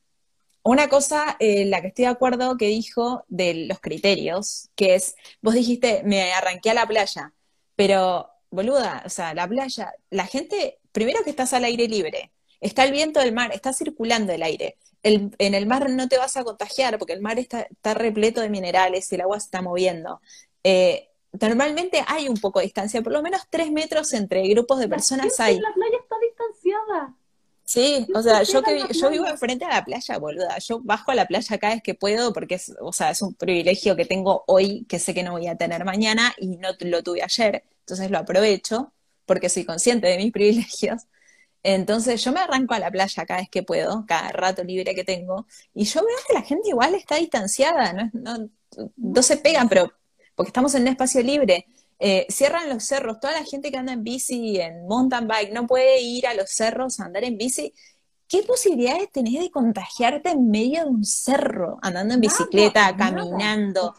una cosa, eh, la que estoy de acuerdo que dijo de los criterios, que es, vos dijiste, me arranqué a la playa, pero, boluda, o sea, la playa, la gente, primero que estás al aire libre, está el viento del mar, está circulando el aire. en el mar no te vas a contagiar porque el mar está, repleto de minerales y el agua se está moviendo. Eh, normalmente hay un poco de distancia, por lo menos tres metros entre grupos de personas hay. La playa está distanciada. Sí, o sea, yo que yo vivo enfrente a la playa, boluda. Yo bajo a la playa cada vez que puedo porque es, o sea, es un privilegio que tengo hoy que sé que no voy a tener mañana y no lo tuve ayer. Entonces lo aprovecho porque soy consciente de mis [LAUGHS] privilegios. Entonces yo me arranco a la playa cada vez que puedo, cada rato libre que tengo, y yo veo que la gente igual está distanciada, no, no, no se pegan, pero porque estamos en un espacio libre. Eh, cierran los cerros, toda la gente que anda en bici, en mountain bike, no puede ir a los cerros a andar en bici. ¿Qué posibilidades tenés de contagiarte en medio de un cerro, andando en bicicleta, caminando?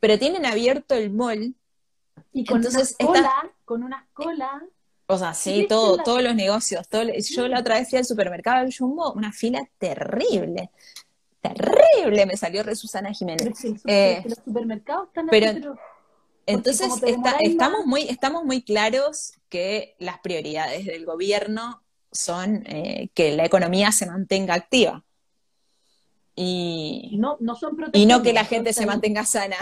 Pero tienen abierto el mall. Y con Entonces, una cola, con una cola. O sea, sí, todo, todos los negocios. Todo, yo la otra vez fui al supermercado del Jumbo, una fila terrible. Terrible, me salió re Susana Jiménez. Eh, los supermercados están pero, entonces, estamos, muy, estamos muy claros que las prioridades del gobierno son eh, que la economía se mantenga activa. Y no, no, son y no que la gente se mantenga sana.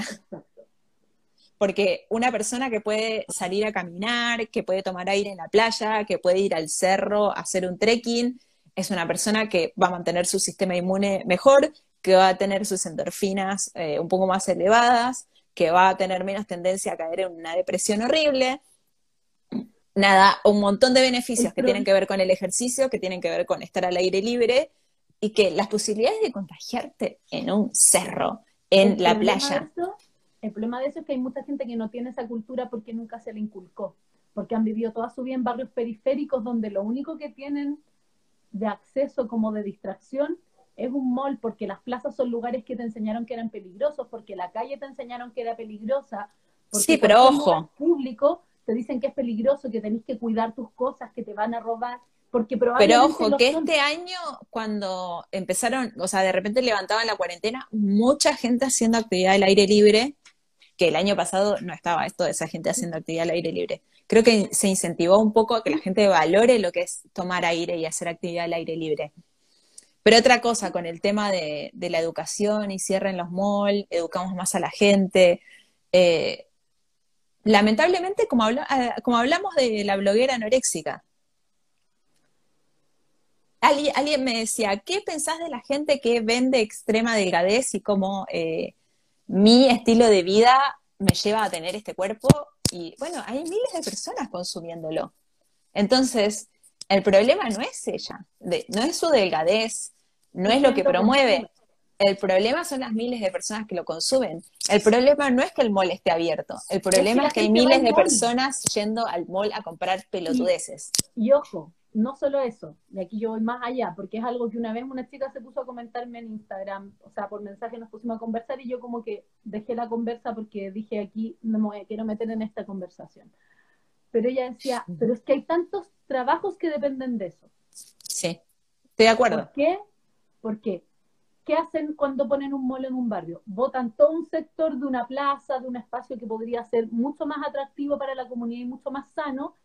Porque una persona que puede salir a caminar, que puede tomar aire en la playa, que puede ir al cerro a hacer un trekking, es una persona que va a mantener su sistema inmune mejor, que va a tener sus endorfinas eh, un poco más elevadas, que va a tener menos tendencia a caer en una depresión horrible. Nada, un montón de beneficios que tienen que ver con el ejercicio, que tienen que ver con estar al aire libre y que las posibilidades de contagiarte en un cerro, en la playa. el problema de eso es que hay mucha gente que no tiene esa cultura porque nunca se le inculcó, porque han vivido toda su vida en barrios periféricos donde lo único que tienen de acceso como de distracción es un mall porque las plazas son lugares que te enseñaron que eran peligrosos, porque la calle te enseñaron que era peligrosa. sí, pero ojo. Público te dicen que es peligroso, que tenés que cuidar tus cosas, que te van a robar. Porque Pero ojo, que este año, cuando empezaron, o sea, de repente levantaban la cuarentena, mucha gente haciendo actividad al aire libre, que el año pasado no estaba esto de esa gente haciendo actividad al aire libre. Creo que se incentivó un poco a que la gente valore lo que es tomar aire y hacer actividad al aire libre. Pero otra cosa, con el tema de, la educación y cierren los malls, educamos más a la gente. Eh, lamentablemente, como, ah, como hablamos de la bloguera anoréxica, alguien, me decía, ¿qué pensás de la gente que vende extrema delgadez y cómo eh, mi estilo de vida me lleva a tener este cuerpo? Y bueno, hay miles de personas consumiéndolo. Entonces, el problema no es ella, no es su delgadez, no es lo que promueve. El problema son las miles de personas que lo consumen. El problema no es que el mall esté abierto. El problema es que, hay miles de personas yendo al mall a comprar pelotudeces. Y, ojo, no solo eso, de aquí yo voy más allá, porque es algo que una vez una chica se puso a comentarme en Instagram, o sea, por mensaje nos pusimos a conversar y yo como que dejé la conversa porque dije aquí no me quiero meter en esta conversación. Pero ella decía, pero es que hay tantos trabajos que dependen de eso. Sí, estoy de acuerdo. ¿Por qué? ¿Por qué? ¿Qué hacen cuando ponen un mall en un barrio? Votan todo un sector de una plaza, de un espacio que podría ser mucho más atractivo para la comunidad y mucho más sano,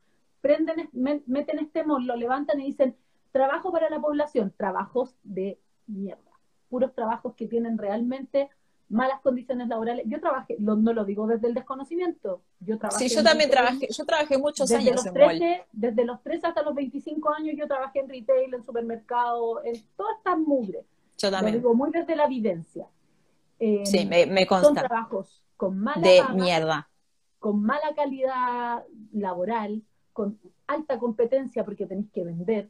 prenden, meten este mall, lo levantan y dicen, trabajo para la población, trabajos de mierda, puros trabajos que tienen realmente malas condiciones laborales. Yo trabajé, no lo digo desde el desconocimiento, yo trabajé. Sí, yo también trabajé, yo trabajé muchos desde años los 13, Desde los 13 hasta los 25 años yo trabajé en retail, en supermercado, en toda esta mugre. Yo también. Lo digo muy desde la vivencia. Eh, sí, me, me, consta. Son trabajos con mala De mierda. Con mala calidad laboral, con alta competencia porque tenéis que vender,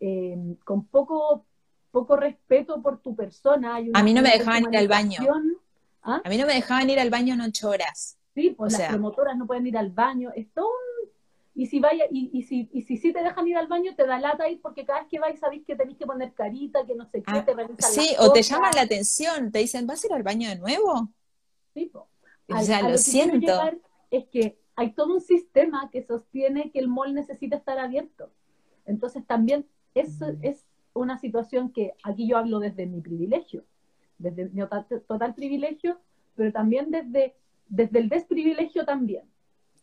eh, con poco poco respeto por tu persona. a mí no me dejaban ir al baño. ¿Ah? A mí no me dejaban ir al baño en ocho horas. Sí, pues las promotoras no pueden ir al baño. Es todo un... Y si vaya, y, y, si, y si sí te dejan ir al baño, te da lata ir porque cada vez que vais sabéis que tenéis que poner carita, que no sé qué, ah, te Sí, o te llaman la atención, te dicen, ¿vas a ir al baño de nuevo? Sí, pues. O sea, lo, siento. Es que hay todo un sistema que sostiene que el mall necesita estar abierto. Entonces también eso es una situación que aquí yo hablo desde mi privilegio, desde mi total, privilegio, pero también desde, desde el desprivilegio también.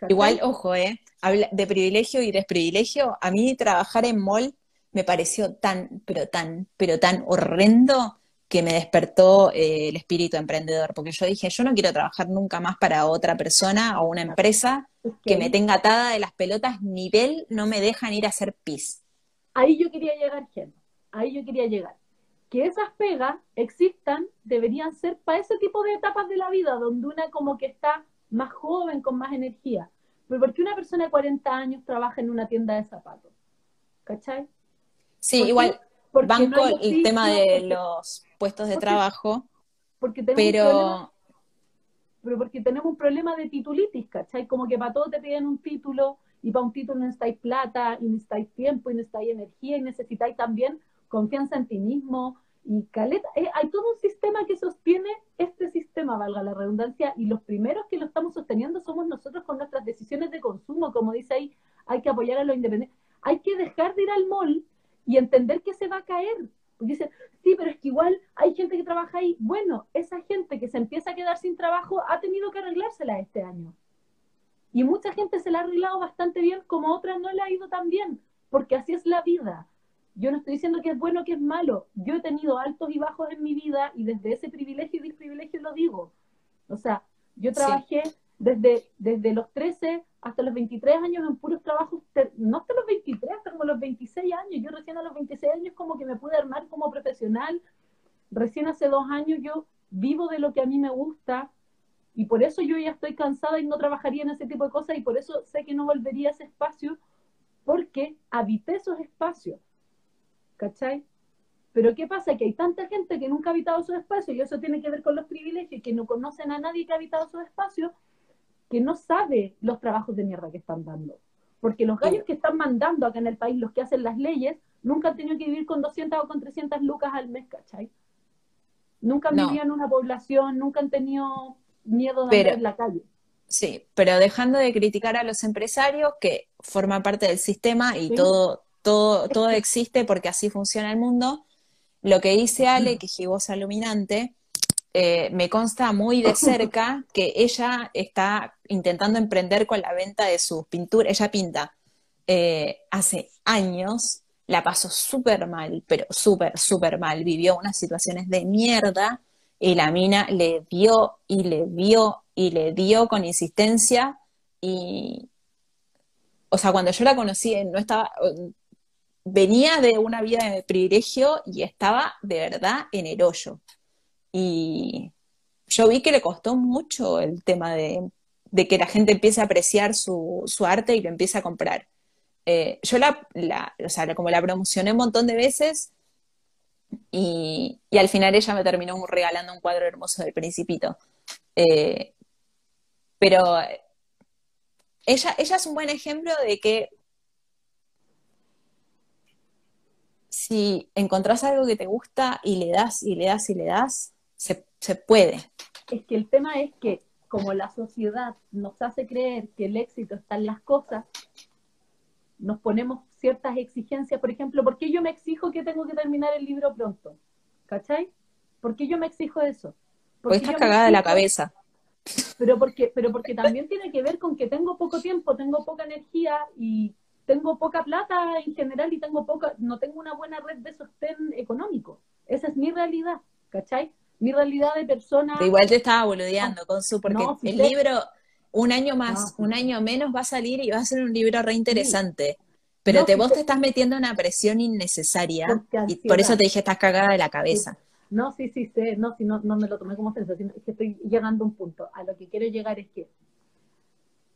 Igual, ojo, ¿eh? Habla de privilegio y desprivilegio. A mí trabajar en mall me pareció tan, pero tan, pero tan horrendo que me despertó eh, el espíritu emprendedor, porque yo dije, yo no quiero trabajar nunca más para otra persona o una empresa que me tenga atada de las pelotas, nivel no me dejan ir a hacer pis. Ahí yo quería llegar, Jen, ahí yo quería llegar. Que esas pegas existan, deberían ser para ese tipo de etapas de la vida, donde una como que está más joven, con más energía. Pero porque una persona de 40 años trabaja en una tienda de zapatos? ¿Cachai? Sí, igual banco el tema de los puestos de trabajo, porque pero... pero porque tenemos un problema de titulitis, ¿cachai? Como que para todo te piden un título y para un título necesitáis plata y necesitáis tiempo y necesitáis energía y necesitáis también confianza en ti mismo y caleta. Eh, hay todo un sistema que sostiene este sistema, valga la redundancia, y los primeros que lo estamos sosteniendo somos nosotros con nuestras decisiones de consumo, como dice ahí, hay que apoyar a los independientes. Hay que dejar de ir al mall y entender que se va a caer. Porque dicen, sí, pero es que igual hay gente que trabaja ahí. Bueno, esa gente que se empieza a quedar sin trabajo ha tenido que arreglársela este año. Y mucha gente se la ha arreglado bastante bien, como otras no le ha ido tan bien, porque así es la vida. Yo no estoy diciendo que es bueno o que es malo. Yo he tenido altos y bajos en mi vida y desde ese privilegio y desprivilegio lo digo. O sea, yo trabajé desde, desde los 13 hasta los 23 años en puros trabajos, no hasta los 23, hasta como los 26 años. Yo recién a los 26 años como que me pude armar como profesional. Recién hace dos años yo vivo de lo que a mí me gusta y por eso yo ya estoy cansada y no trabajaría en ese tipo de cosas y por eso sé que no volvería a ese espacio porque habité esos espacios. ¿Cachai? Pero ¿qué pasa? Que hay tanta gente que nunca ha habitado esos espacios y eso tiene que ver con los privilegios, que no conocen a nadie que ha habitado esos espacios que no sabe los trabajos de mierda que están dando. Porque los gallos que están mandando acá en el país, los que hacen las leyes, nunca han tenido que vivir con 200 o con 300 lucas al mes, ¿cachai? Nunca han vivido en una población, nunca han tenido miedo de andar en la calle. Sí, pero dejando de criticar a los empresarios, que forman parte del sistema y todo, todo, todo existe porque así funciona el mundo, lo que dice Ale, que es gibosa aluminante, eh, me consta muy de cerca que ella está intentando emprender con la venta de sus pinturas. Ella pinta eh, hace años, la pasó súper mal, pero súper, súper mal. Vivió unas situaciones de mierda y la mina le dio y le dio y le dio con insistencia y, o sea, cuando yo la conocí, no estaba, venía de una vida de privilegio y estaba de verdad en el hoyo. Y yo vi que le costó mucho el tema de, que la gente empiece a apreciar su, arte y lo empiece a comprar. Eh, yo la, o sea, como la promocioné un montón de veces y, al final ella me terminó regalando un cuadro hermoso del Principito. Eh, pero ella, ella es un buen ejemplo de que si encontrás algo que te gusta y le das y le das y le das, se, puede. Es que el tema es que como la sociedad nos hace creer que el éxito está en las cosas, nos ponemos ciertas exigencias. Por ejemplo, ¿por qué yo me exijo que tengo que terminar el libro pronto? ¿Cachai? ¿Por qué yo me exijo eso? Porque estás cagada de la cabeza. Pero porque, pero porque también tiene que ver con que tengo poco tiempo, tengo poca energía y tengo poca plata en general y tengo poca, no tengo una buena red de sostén económico. Esa es mi realidad, ¿cachai? mi realidad de persona. igual te estaba boludeando con su, porque el libro, un año más, un año menos va a salir y va a ser un libro re interesante. Pero te, vos te estás metiendo una presión innecesaria y por eso te dije, estás cagada de la cabeza. No, sí, sí, sé, no, si no, no me lo tomé como sensación, es que estoy llegando a un punto. A lo que quiero llegar es que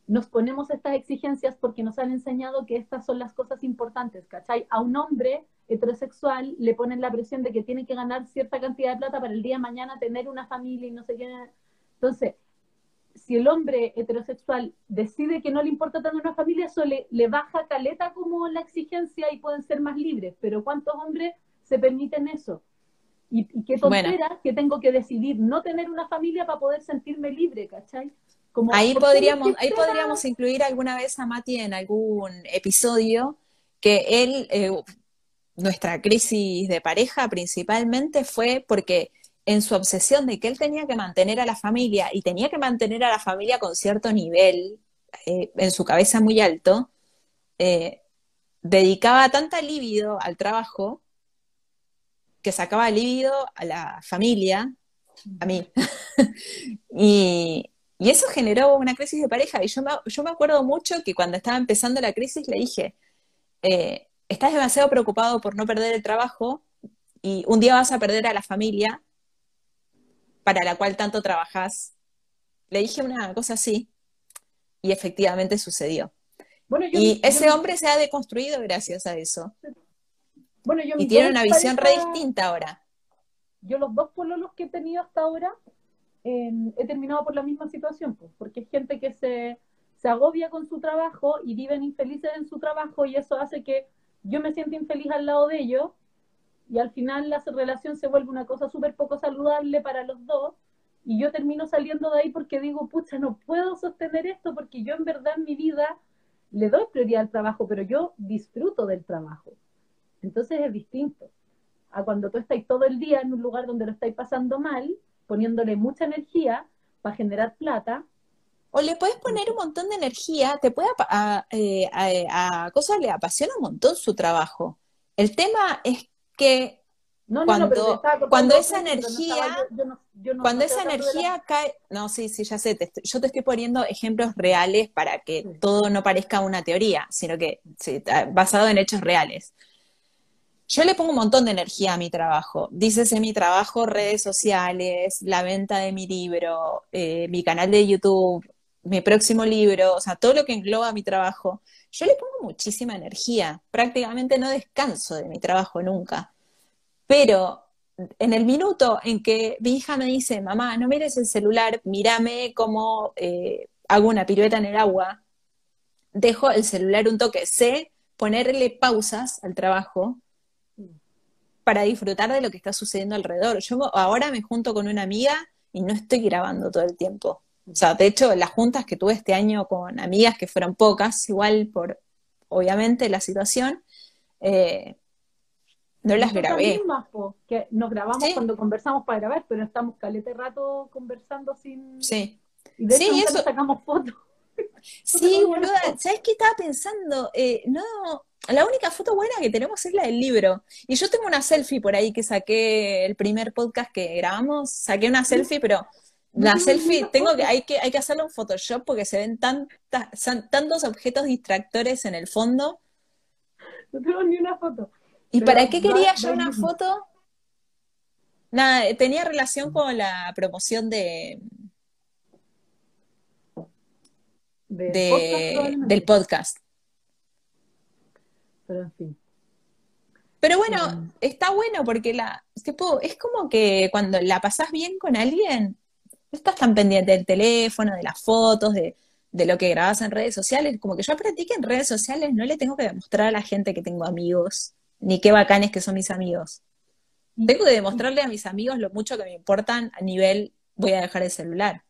nos ponemos estas exigencias porque nos han enseñado que estas son las cosas importantes, ¿cachai? A un hombre heterosexual le ponen la presión de que tiene que ganar cierta cantidad de plata para el día de mañana tener una familia y no sé qué. Entonces, si el hombre heterosexual decide que no le importa tener una familia, eso le, baja caleta como la exigencia y pueden ser más libres. Pero ¿cuántos hombres se permiten eso? Y, qué tontera que tengo que decidir no tener una familia para poder sentirme libre, ¿cachai? Como, ahí podríamos, ahí podríamos incluir alguna vez a Mati en algún episodio que él eh, nuestra crisis de pareja principalmente fue porque en su obsesión de que él tenía que mantener a la familia y tenía que mantener a la familia con cierto nivel eh, en su cabeza muy alto, eh, dedicaba tanta libido al trabajo que sacaba libido a la familia, a mí. [LAUGHS] y, eso generó una crisis de pareja. Y yo me, yo me acuerdo mucho que cuando estaba empezando la crisis le dije, eh, estás demasiado preocupado por no perder el trabajo y un día vas a perder a la familia para la cual tanto trabajas. Le dije una cosa así y efectivamente sucedió. y ese hombre se ha deconstruido gracias a eso. Bueno, yo y tiene una visión re distinta ahora. Yo los dos pololos que he tenido hasta ahora he terminado por la misma situación, pues, porque es gente que se, se agobia con su trabajo y viven infelices en su trabajo y eso hace que yo me siento infeliz al lado de ellos y al final la relación se vuelve una cosa súper poco saludable para los dos y yo termino saliendo de ahí porque digo, pucha, no puedo sostener esto porque yo en verdad mi vida le doy prioridad al trabajo, pero yo disfruto del trabajo. Entonces es distinto a cuando tú estás todo el día en un lugar donde lo estáis pasando mal, poniéndole mucha energía para generar plata. O le puedes poner un montón de energía, te puede a, eh, a, a, cosas le apasiona un montón su trabajo. El tema es que cuando, cuando esa energía, cuando esa energía cae, no, sí, sí, ya sé, yo te estoy poniendo ejemplos reales para que todo no parezca una teoría, sino que basado en hechos reales. Yo le pongo un montón de energía a mi trabajo. Dícese mi trabajo, redes sociales, la venta de mi libro, eh, mi canal de YouTube, mi próximo libro, o sea, todo lo que engloba mi trabajo. Yo le pongo muchísima energía. Prácticamente no descanso de mi trabajo nunca. Pero en el minuto en que mi hija me dice, mamá, no mires el celular, mírame cómo eh, hago una pirueta en el agua, dejo el celular un toque, sé ponerle pausas al trabajo para disfrutar de lo que está sucediendo alrededor. Yo ahora me junto con una amiga y no estoy grabando todo el tiempo. O sea, de hecho, las juntas que tuve este año con amigas, que fueron pocas, igual por, obviamente, la situación, eh, no las grabé. que nos grabamos cuando conversamos para grabar, pero estamos calete rato conversando sin... Sí. Y de sí, eso... sacamos fotos. [LAUGHS] Sí, boluda, ¿sabes qué estaba pensando? Eh, no, la única foto buena que tenemos es la del libro. Y yo tengo una selfie por ahí que saqué el primer podcast que grabamos, saqué una selfie, pero la selfie tengo que hay que hay que hacerlo en Photoshop porque se ven tantas tantos objetos distractores en el fondo. No tengo ni una foto. ¿Y para qué quería yo una foto? Nada, tenía relación con la promoción de, del podcast. Pero en fin. Pero bueno, está bueno porque la, es como que cuando la pasás bien con alguien, no estás tan pendiente del teléfono, de las fotos, de, de lo que grabas en redes sociales. Como que yo aprendí que en redes sociales no le tengo que demostrar a la gente que tengo amigos ni qué bacanes que son mis amigos. Tengo que demostrarle a mis amigos lo mucho que me importan a nivel voy a dejar el celular.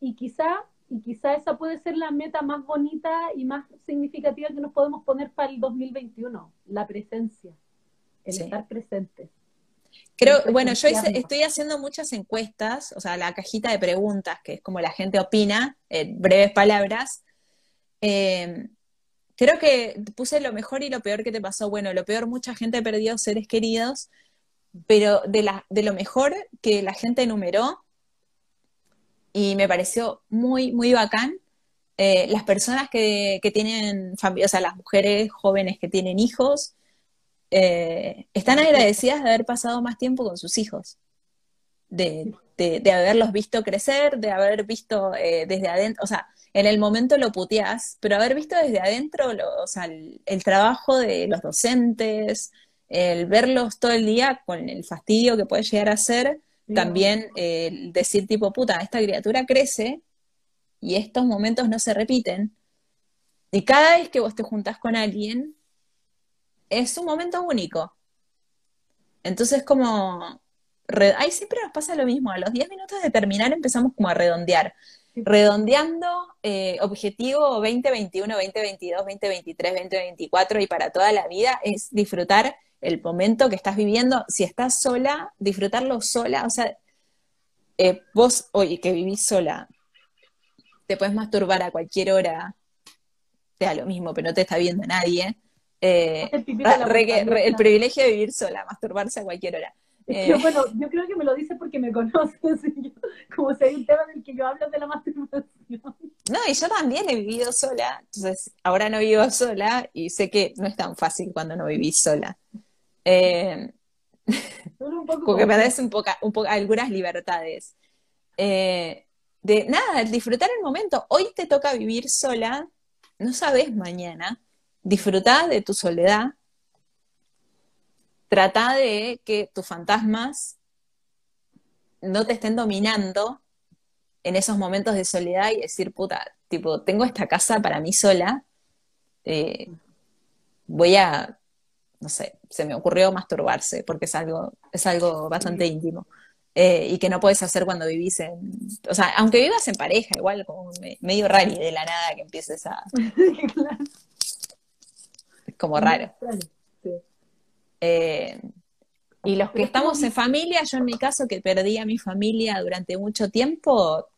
Y quizá, y quizá esa puede ser la meta más bonita y más significativa que nos podemos poner para el 2021, la presencia, el estar presente. Creo, bueno, yo estoy haciendo muchas encuestas, o sea, la cajita de preguntas, que es como la gente opina, en breves palabras. Eh, creo que puse lo mejor y lo peor que te pasó. Bueno, lo peor, mucha gente perdió seres queridos, pero de, la, de lo mejor que la gente enumeró, y me pareció muy, muy bacán, eh, las personas que, tienen familia, o sea, las mujeres jóvenes que tienen hijos, eh, están agradecidas de haber pasado más tiempo con sus hijos, de, haberlos visto crecer, de haber visto eh, desde adentro, o sea, en el momento lo puteás, pero haber visto desde adentro, o sea, el, trabajo de los docentes, el verlos todo el día con el fastidio que puede llegar a ser, también el decir tipo, puta, esta criatura crece y estos momentos no se repiten. Y cada vez que vos te juntás con alguien, es un momento único. Entonces, como, ahí siempre nos pasa lo mismo, a los 10 minutos de terminar empezamos como a redondear redondeando eh, objetivo 2021, 2022, 2023, 2024 y para toda la vida es disfrutar el momento que estás viviendo, si estás sola, disfrutarlo sola, o sea, eh, vos hoy que vivís sola, te puedes masturbar a cualquier hora, te da lo mismo, pero no te está viendo nadie. Eh, el privilegio de vivir sola, masturbarse a cualquier hora. Eh, bueno, yo creo que me lo dice porque me conoces, [LAUGHS] como si hay un tema del que yo hablo de la masturbación. No, y yo también he vivido sola, entonces ahora no vivo sola y sé que no es tan fácil cuando no vivís sola. Eh, porque me das un poco, un poco, algunas libertades. Eh, de nada, disfrutar el momento. Hoy te toca vivir sola, no sabes mañana. Disfrutar de tu soledad. Trata de que tus fantasmas no te estén dominando en esos momentos de soledad y decir, puta, tipo, tengo esta casa para mí sola, eh, voy a, no sé, se me ocurrió masturbarse, porque es algo, es algo bastante íntimo. Eh, y que no puedes hacer cuando vivís en, o sea, aunque vivas en pareja, igual como medio raro de la nada que empieces a... [LAUGHS] Es como raro. [LAUGHS] Eh, y los que estamos en familia, yo en mi caso que perdí a mi familia durante mucho tiempo,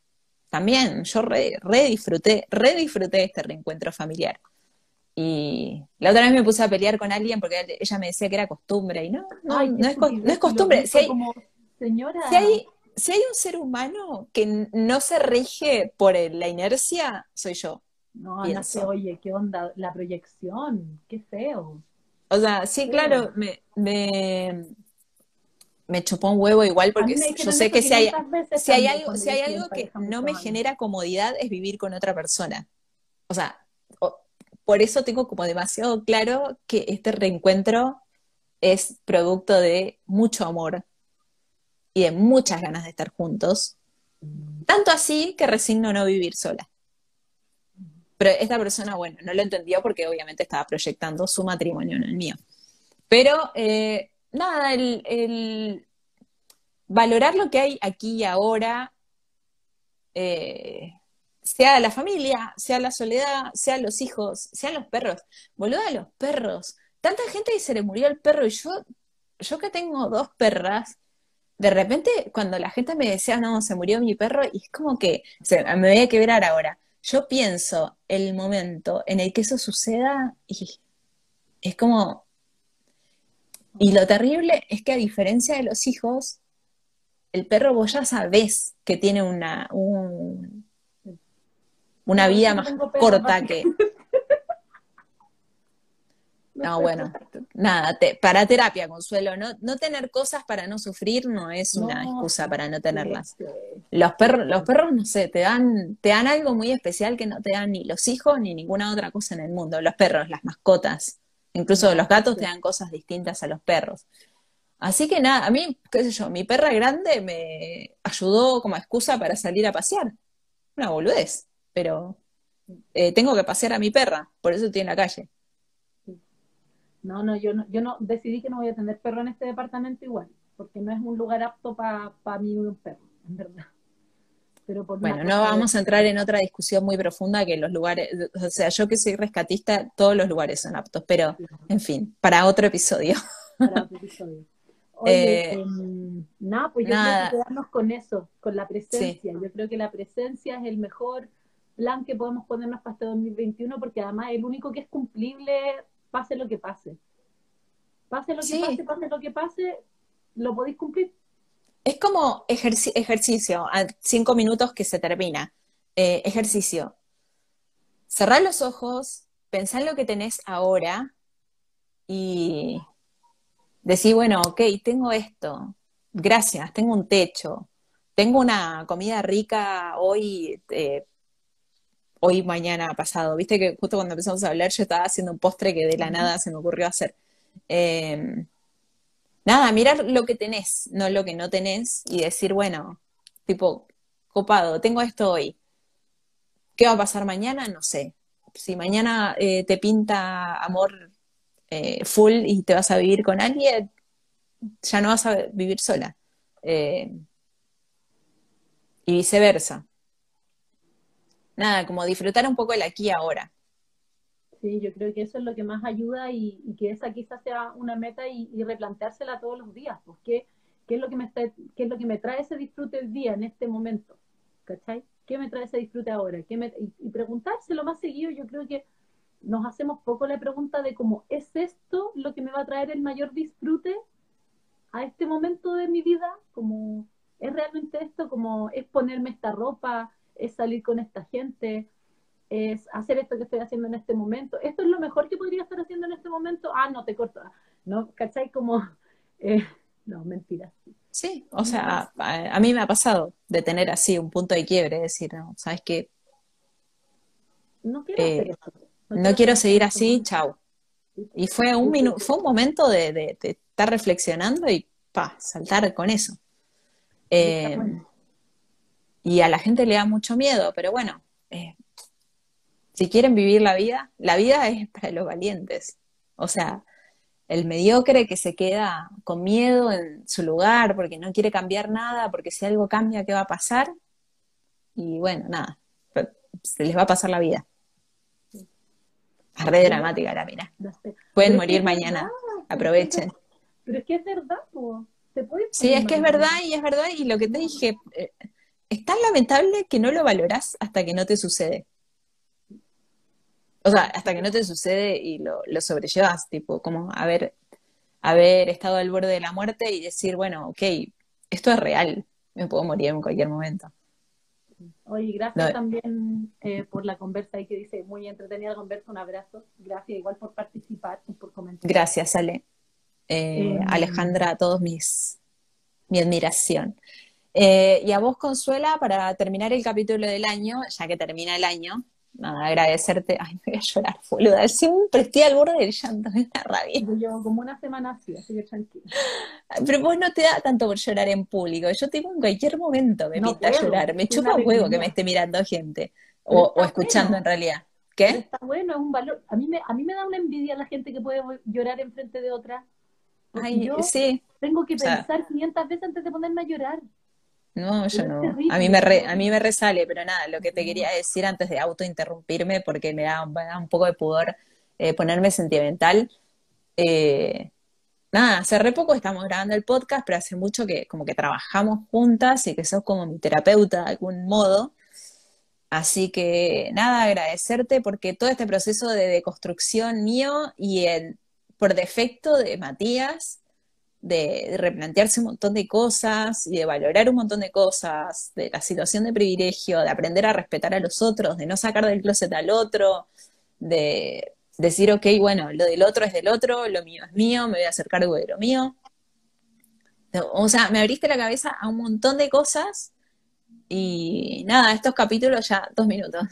también yo re, disfruté, re disfruté este reencuentro familiar. Y la otra vez me puse a pelear con alguien porque ella me decía que era costumbre, y no, no, no, es, no es, costumbre. Si hay, Señora. Si hay, si hay un ser humano que no se rige por la inercia, soy yo. No, no sé, oye, ¿qué onda? La proyección, qué feo. O sea, sí, claro, me, me, me, chupó un huevo igual porque yo sé que si hay, si hay algo, si hay algo que no me genera comodidad es vivir con otra persona. O sea, por eso tengo como demasiado claro que este reencuentro es producto de mucho amor y de muchas ganas de estar juntos. Tanto así que resigno no vivir sola. Pero esta persona, bueno, no lo entendió porque obviamente estaba proyectando su matrimonio, en el mío. Pero eh, nada, el, valorar lo que hay aquí y ahora, eh, sea la familia, sea la soledad, sean los hijos, sean los perros. Boluda, los perros. Tanta gente y se le murió el perro y yo, yo que tengo dos perras, de repente cuando la gente me decía, no, se murió mi perro, y es como que me voy a quebrar ahora. Yo pienso el momento en el que eso suceda y es como... Y lo terrible es que a diferencia de los hijos, el perro vos ya sabés que tiene una, una vida más corta que... [LAUGHS] No, bueno, nada, para terapia, Consuelo, no, no tener cosas para no sufrir no es una excusa para no tenerlas. Los perros, los perros, no sé, te dan, te dan algo muy especial que no te dan ni los hijos ni ninguna otra cosa en el mundo. Los perros, las mascotas, incluso los gatos te dan cosas distintas a los perros. Así que nada, a mí, qué sé yo, mi perra grande me ayudó como excusa para salir a pasear. Una boludez, pero eh, tengo que pasear a mi perra, por eso estoy en la calle. No, no, yo no, yo no decidí que no voy a tener perro en este departamento igual, porque no es un lugar apto para mí un perro, en verdad. Pero bueno, no vamos a entrar en otra discusión muy profunda que los lugares, o sea, yo que soy rescatista, todos los lugares son aptos, pero en fin, para otro episodio. Para otro episodio. [LAUGHS] Oye, eh, em, nada, pues yo creo que quedarnos con eso, con la presencia. Yo creo que la presencia es el mejor plan que podemos ponernos para este 2021, porque además el único que es cumplible pase lo que pase. Pase lo que pase, pase lo que pase, lo podéis cumplir. Es como ejercicio, a cinco minutos que se termina. Eh, ejercicio. Cerrar los ojos, pensar en lo que tenés ahora y decir, bueno, ok, tengo esto, gracias, tengo un techo, tengo una comida rica hoy eh, hoy, mañana, pasado. Viste que justo cuando empezamos a hablar yo estaba haciendo un postre que de la nada se me ocurrió hacer. Em, nada, mirar lo que tenés, no lo que no tenés, y decir, bueno, tipo, copado, tengo esto hoy. ¿Qué va a pasar mañana? No sé. Si mañana eh, te pinta amor eh, full y te vas a vivir con alguien, ya no vas a vivir sola. Eh, y viceversa nada, como disfrutar un poco el aquí y ahora. Sí, yo creo que eso es lo que más ayuda y, que esa quizás sea una meta y, replanteársela todos los días. Pues, ¿qué, es lo que me está, ¿Qué es lo que me trae ese disfrute el día, en este momento? ¿Cachai? ¿Qué me trae ese disfrute ahora? ¿Qué y, y preguntárselo más seguido, yo creo que nos hacemos poco la pregunta de cómo, ¿es esto lo que me va a traer el mayor disfrute a este momento de mi vida? Como, ¿es realmente esto? Como, ¿es ponerme esta ropa? ¿Es salir con esta gente? ¿Es hacer esto que estoy haciendo en este momento? ¿Esto es lo mejor que podría estar haciendo en este momento? Ah, no, te corto. ¿No? ¿Cachai? Como, [LAUGHS] eh, no, mentira. Sí, o sea, a, mí me ha pasado de tener así un punto de quiebre, decir, no, ¿sabes qué? No quiero hacer eh, esto no quiero seguir así, chao. Y fue un minuto, fue un momento de, estar reflexionando y pa, saltar con eso. Eh, y a la gente le da mucho miedo, pero bueno, eh, si quieren vivir la vida, la vida es para los valientes. O sea, el mediocre que se queda con miedo en su lugar porque no quiere cambiar nada, porque si algo cambia, ¿qué va a pasar? Y bueno, nada, se les va a pasar la vida. Es re dramática la mina. Pueden morir mañana. Aprovechen. Pero es que es verdad, ¿Se puede sí, es que es verdad y es verdad. Y lo que te dije, eh, es tan lamentable que no lo valorás hasta que no te sucede. O sea, hasta que no te sucede y lo, lo sobrellevas, tipo, como haber, haber estado al borde de la muerte y decir, bueno, ok, esto es real, me puedo morir en cualquier momento. Oye, gracias también eh, por la conversa y que dice, muy entretenida la conversa, un abrazo. Gracias igual por participar y por comentar. Gracias, Ale. Eh, eh, Alejandra, a todos mis, mi admiración. Y a vos, Consuela, para terminar el capítulo del año, ya que termina el año, nada, agradecerte. Ay, me voy a llorar, boluda. Siempre estoy al borde del llanto, me da rabia. Yo llevo como una semana así, así que tranquilo. Pero vos no te da tanto por llorar en público. Yo tengo en cualquier momento me pinta a llorar. Me chupa huevo que me esté mirando gente. O, escuchando en realidad. ¿Qué? está bueno, es un valor. A mí, me, a mí me da una envidia la gente que puede llorar en frente de otra. Ay, yo sí. Tengo que pensar 500 veces antes de ponerme a llorar. No, yo no. a mí, me a mí me resale, pero nada, lo que te quería decir antes de autointerrumpirme, porque me da, un poco de pudor eh, ponerme sentimental. Eh, nada, hace re poco estamos grabando el podcast, pero hace mucho que como que trabajamos juntas y que sos como mi terapeuta de algún modo. Así que nada, agradecerte porque todo este proceso de deconstrucción mío y el por defecto de Matías de, replantearse un montón de cosas y de valorar un montón de cosas, de la situación de privilegio, de aprender a respetar a los otros, de no sacar del closet al otro, de decir, ok, bueno, lo del otro es del otro, lo mío es mío, me voy a hacer cargo de lo mío. O sea, me abriste la cabeza a un montón de cosas y nada, estos capítulos ya, dos minutos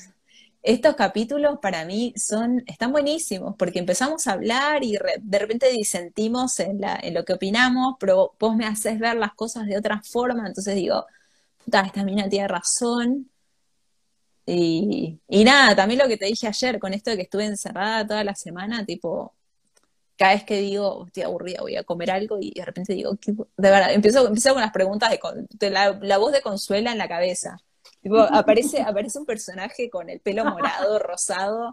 estos capítulos para mí son, están buenísimos porque empezamos a hablar y de repente disentimos en, la, en lo que opinamos, pero vos me haces ver las cosas de otra forma, entonces digo, puta, esta mina tiene razón. Y, y nada, también lo que te dije ayer con esto de que estuve encerrada toda la semana, tipo, cada vez que digo, estoy aburrida, voy a comer algo y de repente digo, de verdad, empiezo, empiezo con las preguntas de, la, la voz de Consuela en la cabeza aparece, aparece un personaje con el pelo morado, rosado,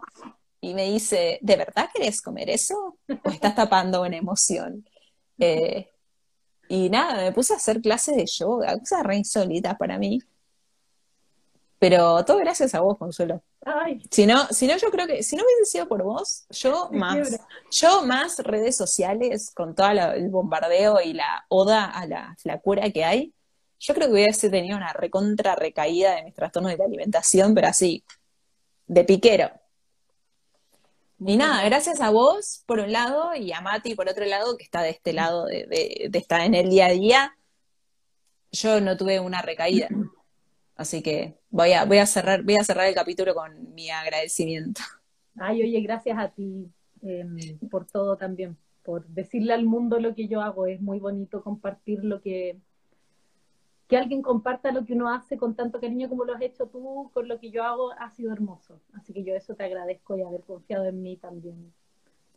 y me dice, ¿de verdad querés comer eso? ¿O estás tapando una emoción? Eh, y nada, me puse a hacer clases de yoga, cosas re insólitas para mí. Pero todo gracias a vos, Consuelo. Si no, si no, yo creo que, si no hubiese sido por vos, yo más, yo más redes sociales con todo el bombardeo y la oda a la flacura que hay, yo creo que hubiese tenido una recontra recaída de mis trastornos de alimentación, pero así, de piquero. Ni nada, gracias a vos por un lado y a Mati por otro lado, que está de este lado de, de, estar en el día a día, yo no tuve una recaída. Así que voy a, voy a cerrar, voy a cerrar el capítulo con mi agradecimiento. Ay, oye, gracias a ti em, por todo también, por decirle al mundo lo que yo hago. Es muy bonito compartir lo que, que alguien comparta lo que uno hace con tanto cariño como lo has hecho tú, con lo que yo hago, ha sido hermoso. Así que yo eso te agradezco y haber confiado en mí también.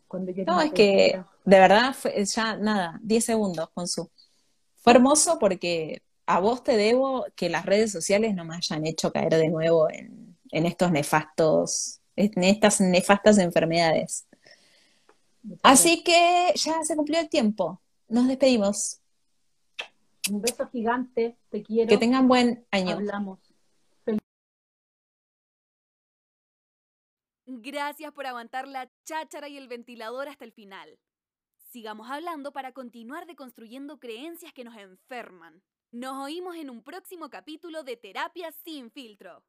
Cuando yo no, es que de verdad fue ya nada, 10 segundos con su. Fue hermoso porque a vos te debo que las redes sociales no me hayan hecho caer de nuevo en, estos nefastos en estas nefastas enfermedades. Así que ya se cumplió el tiempo. Nos despedimos. Un beso gigante, te quiero. Que tengan buen año. Hablamos. Gracias por aguantar la cháchara y el ventilador hasta el final. Sigamos hablando para continuar deconstruyendo creencias que nos enferman. Nos oímos en un próximo capítulo de Terapia sin filtro.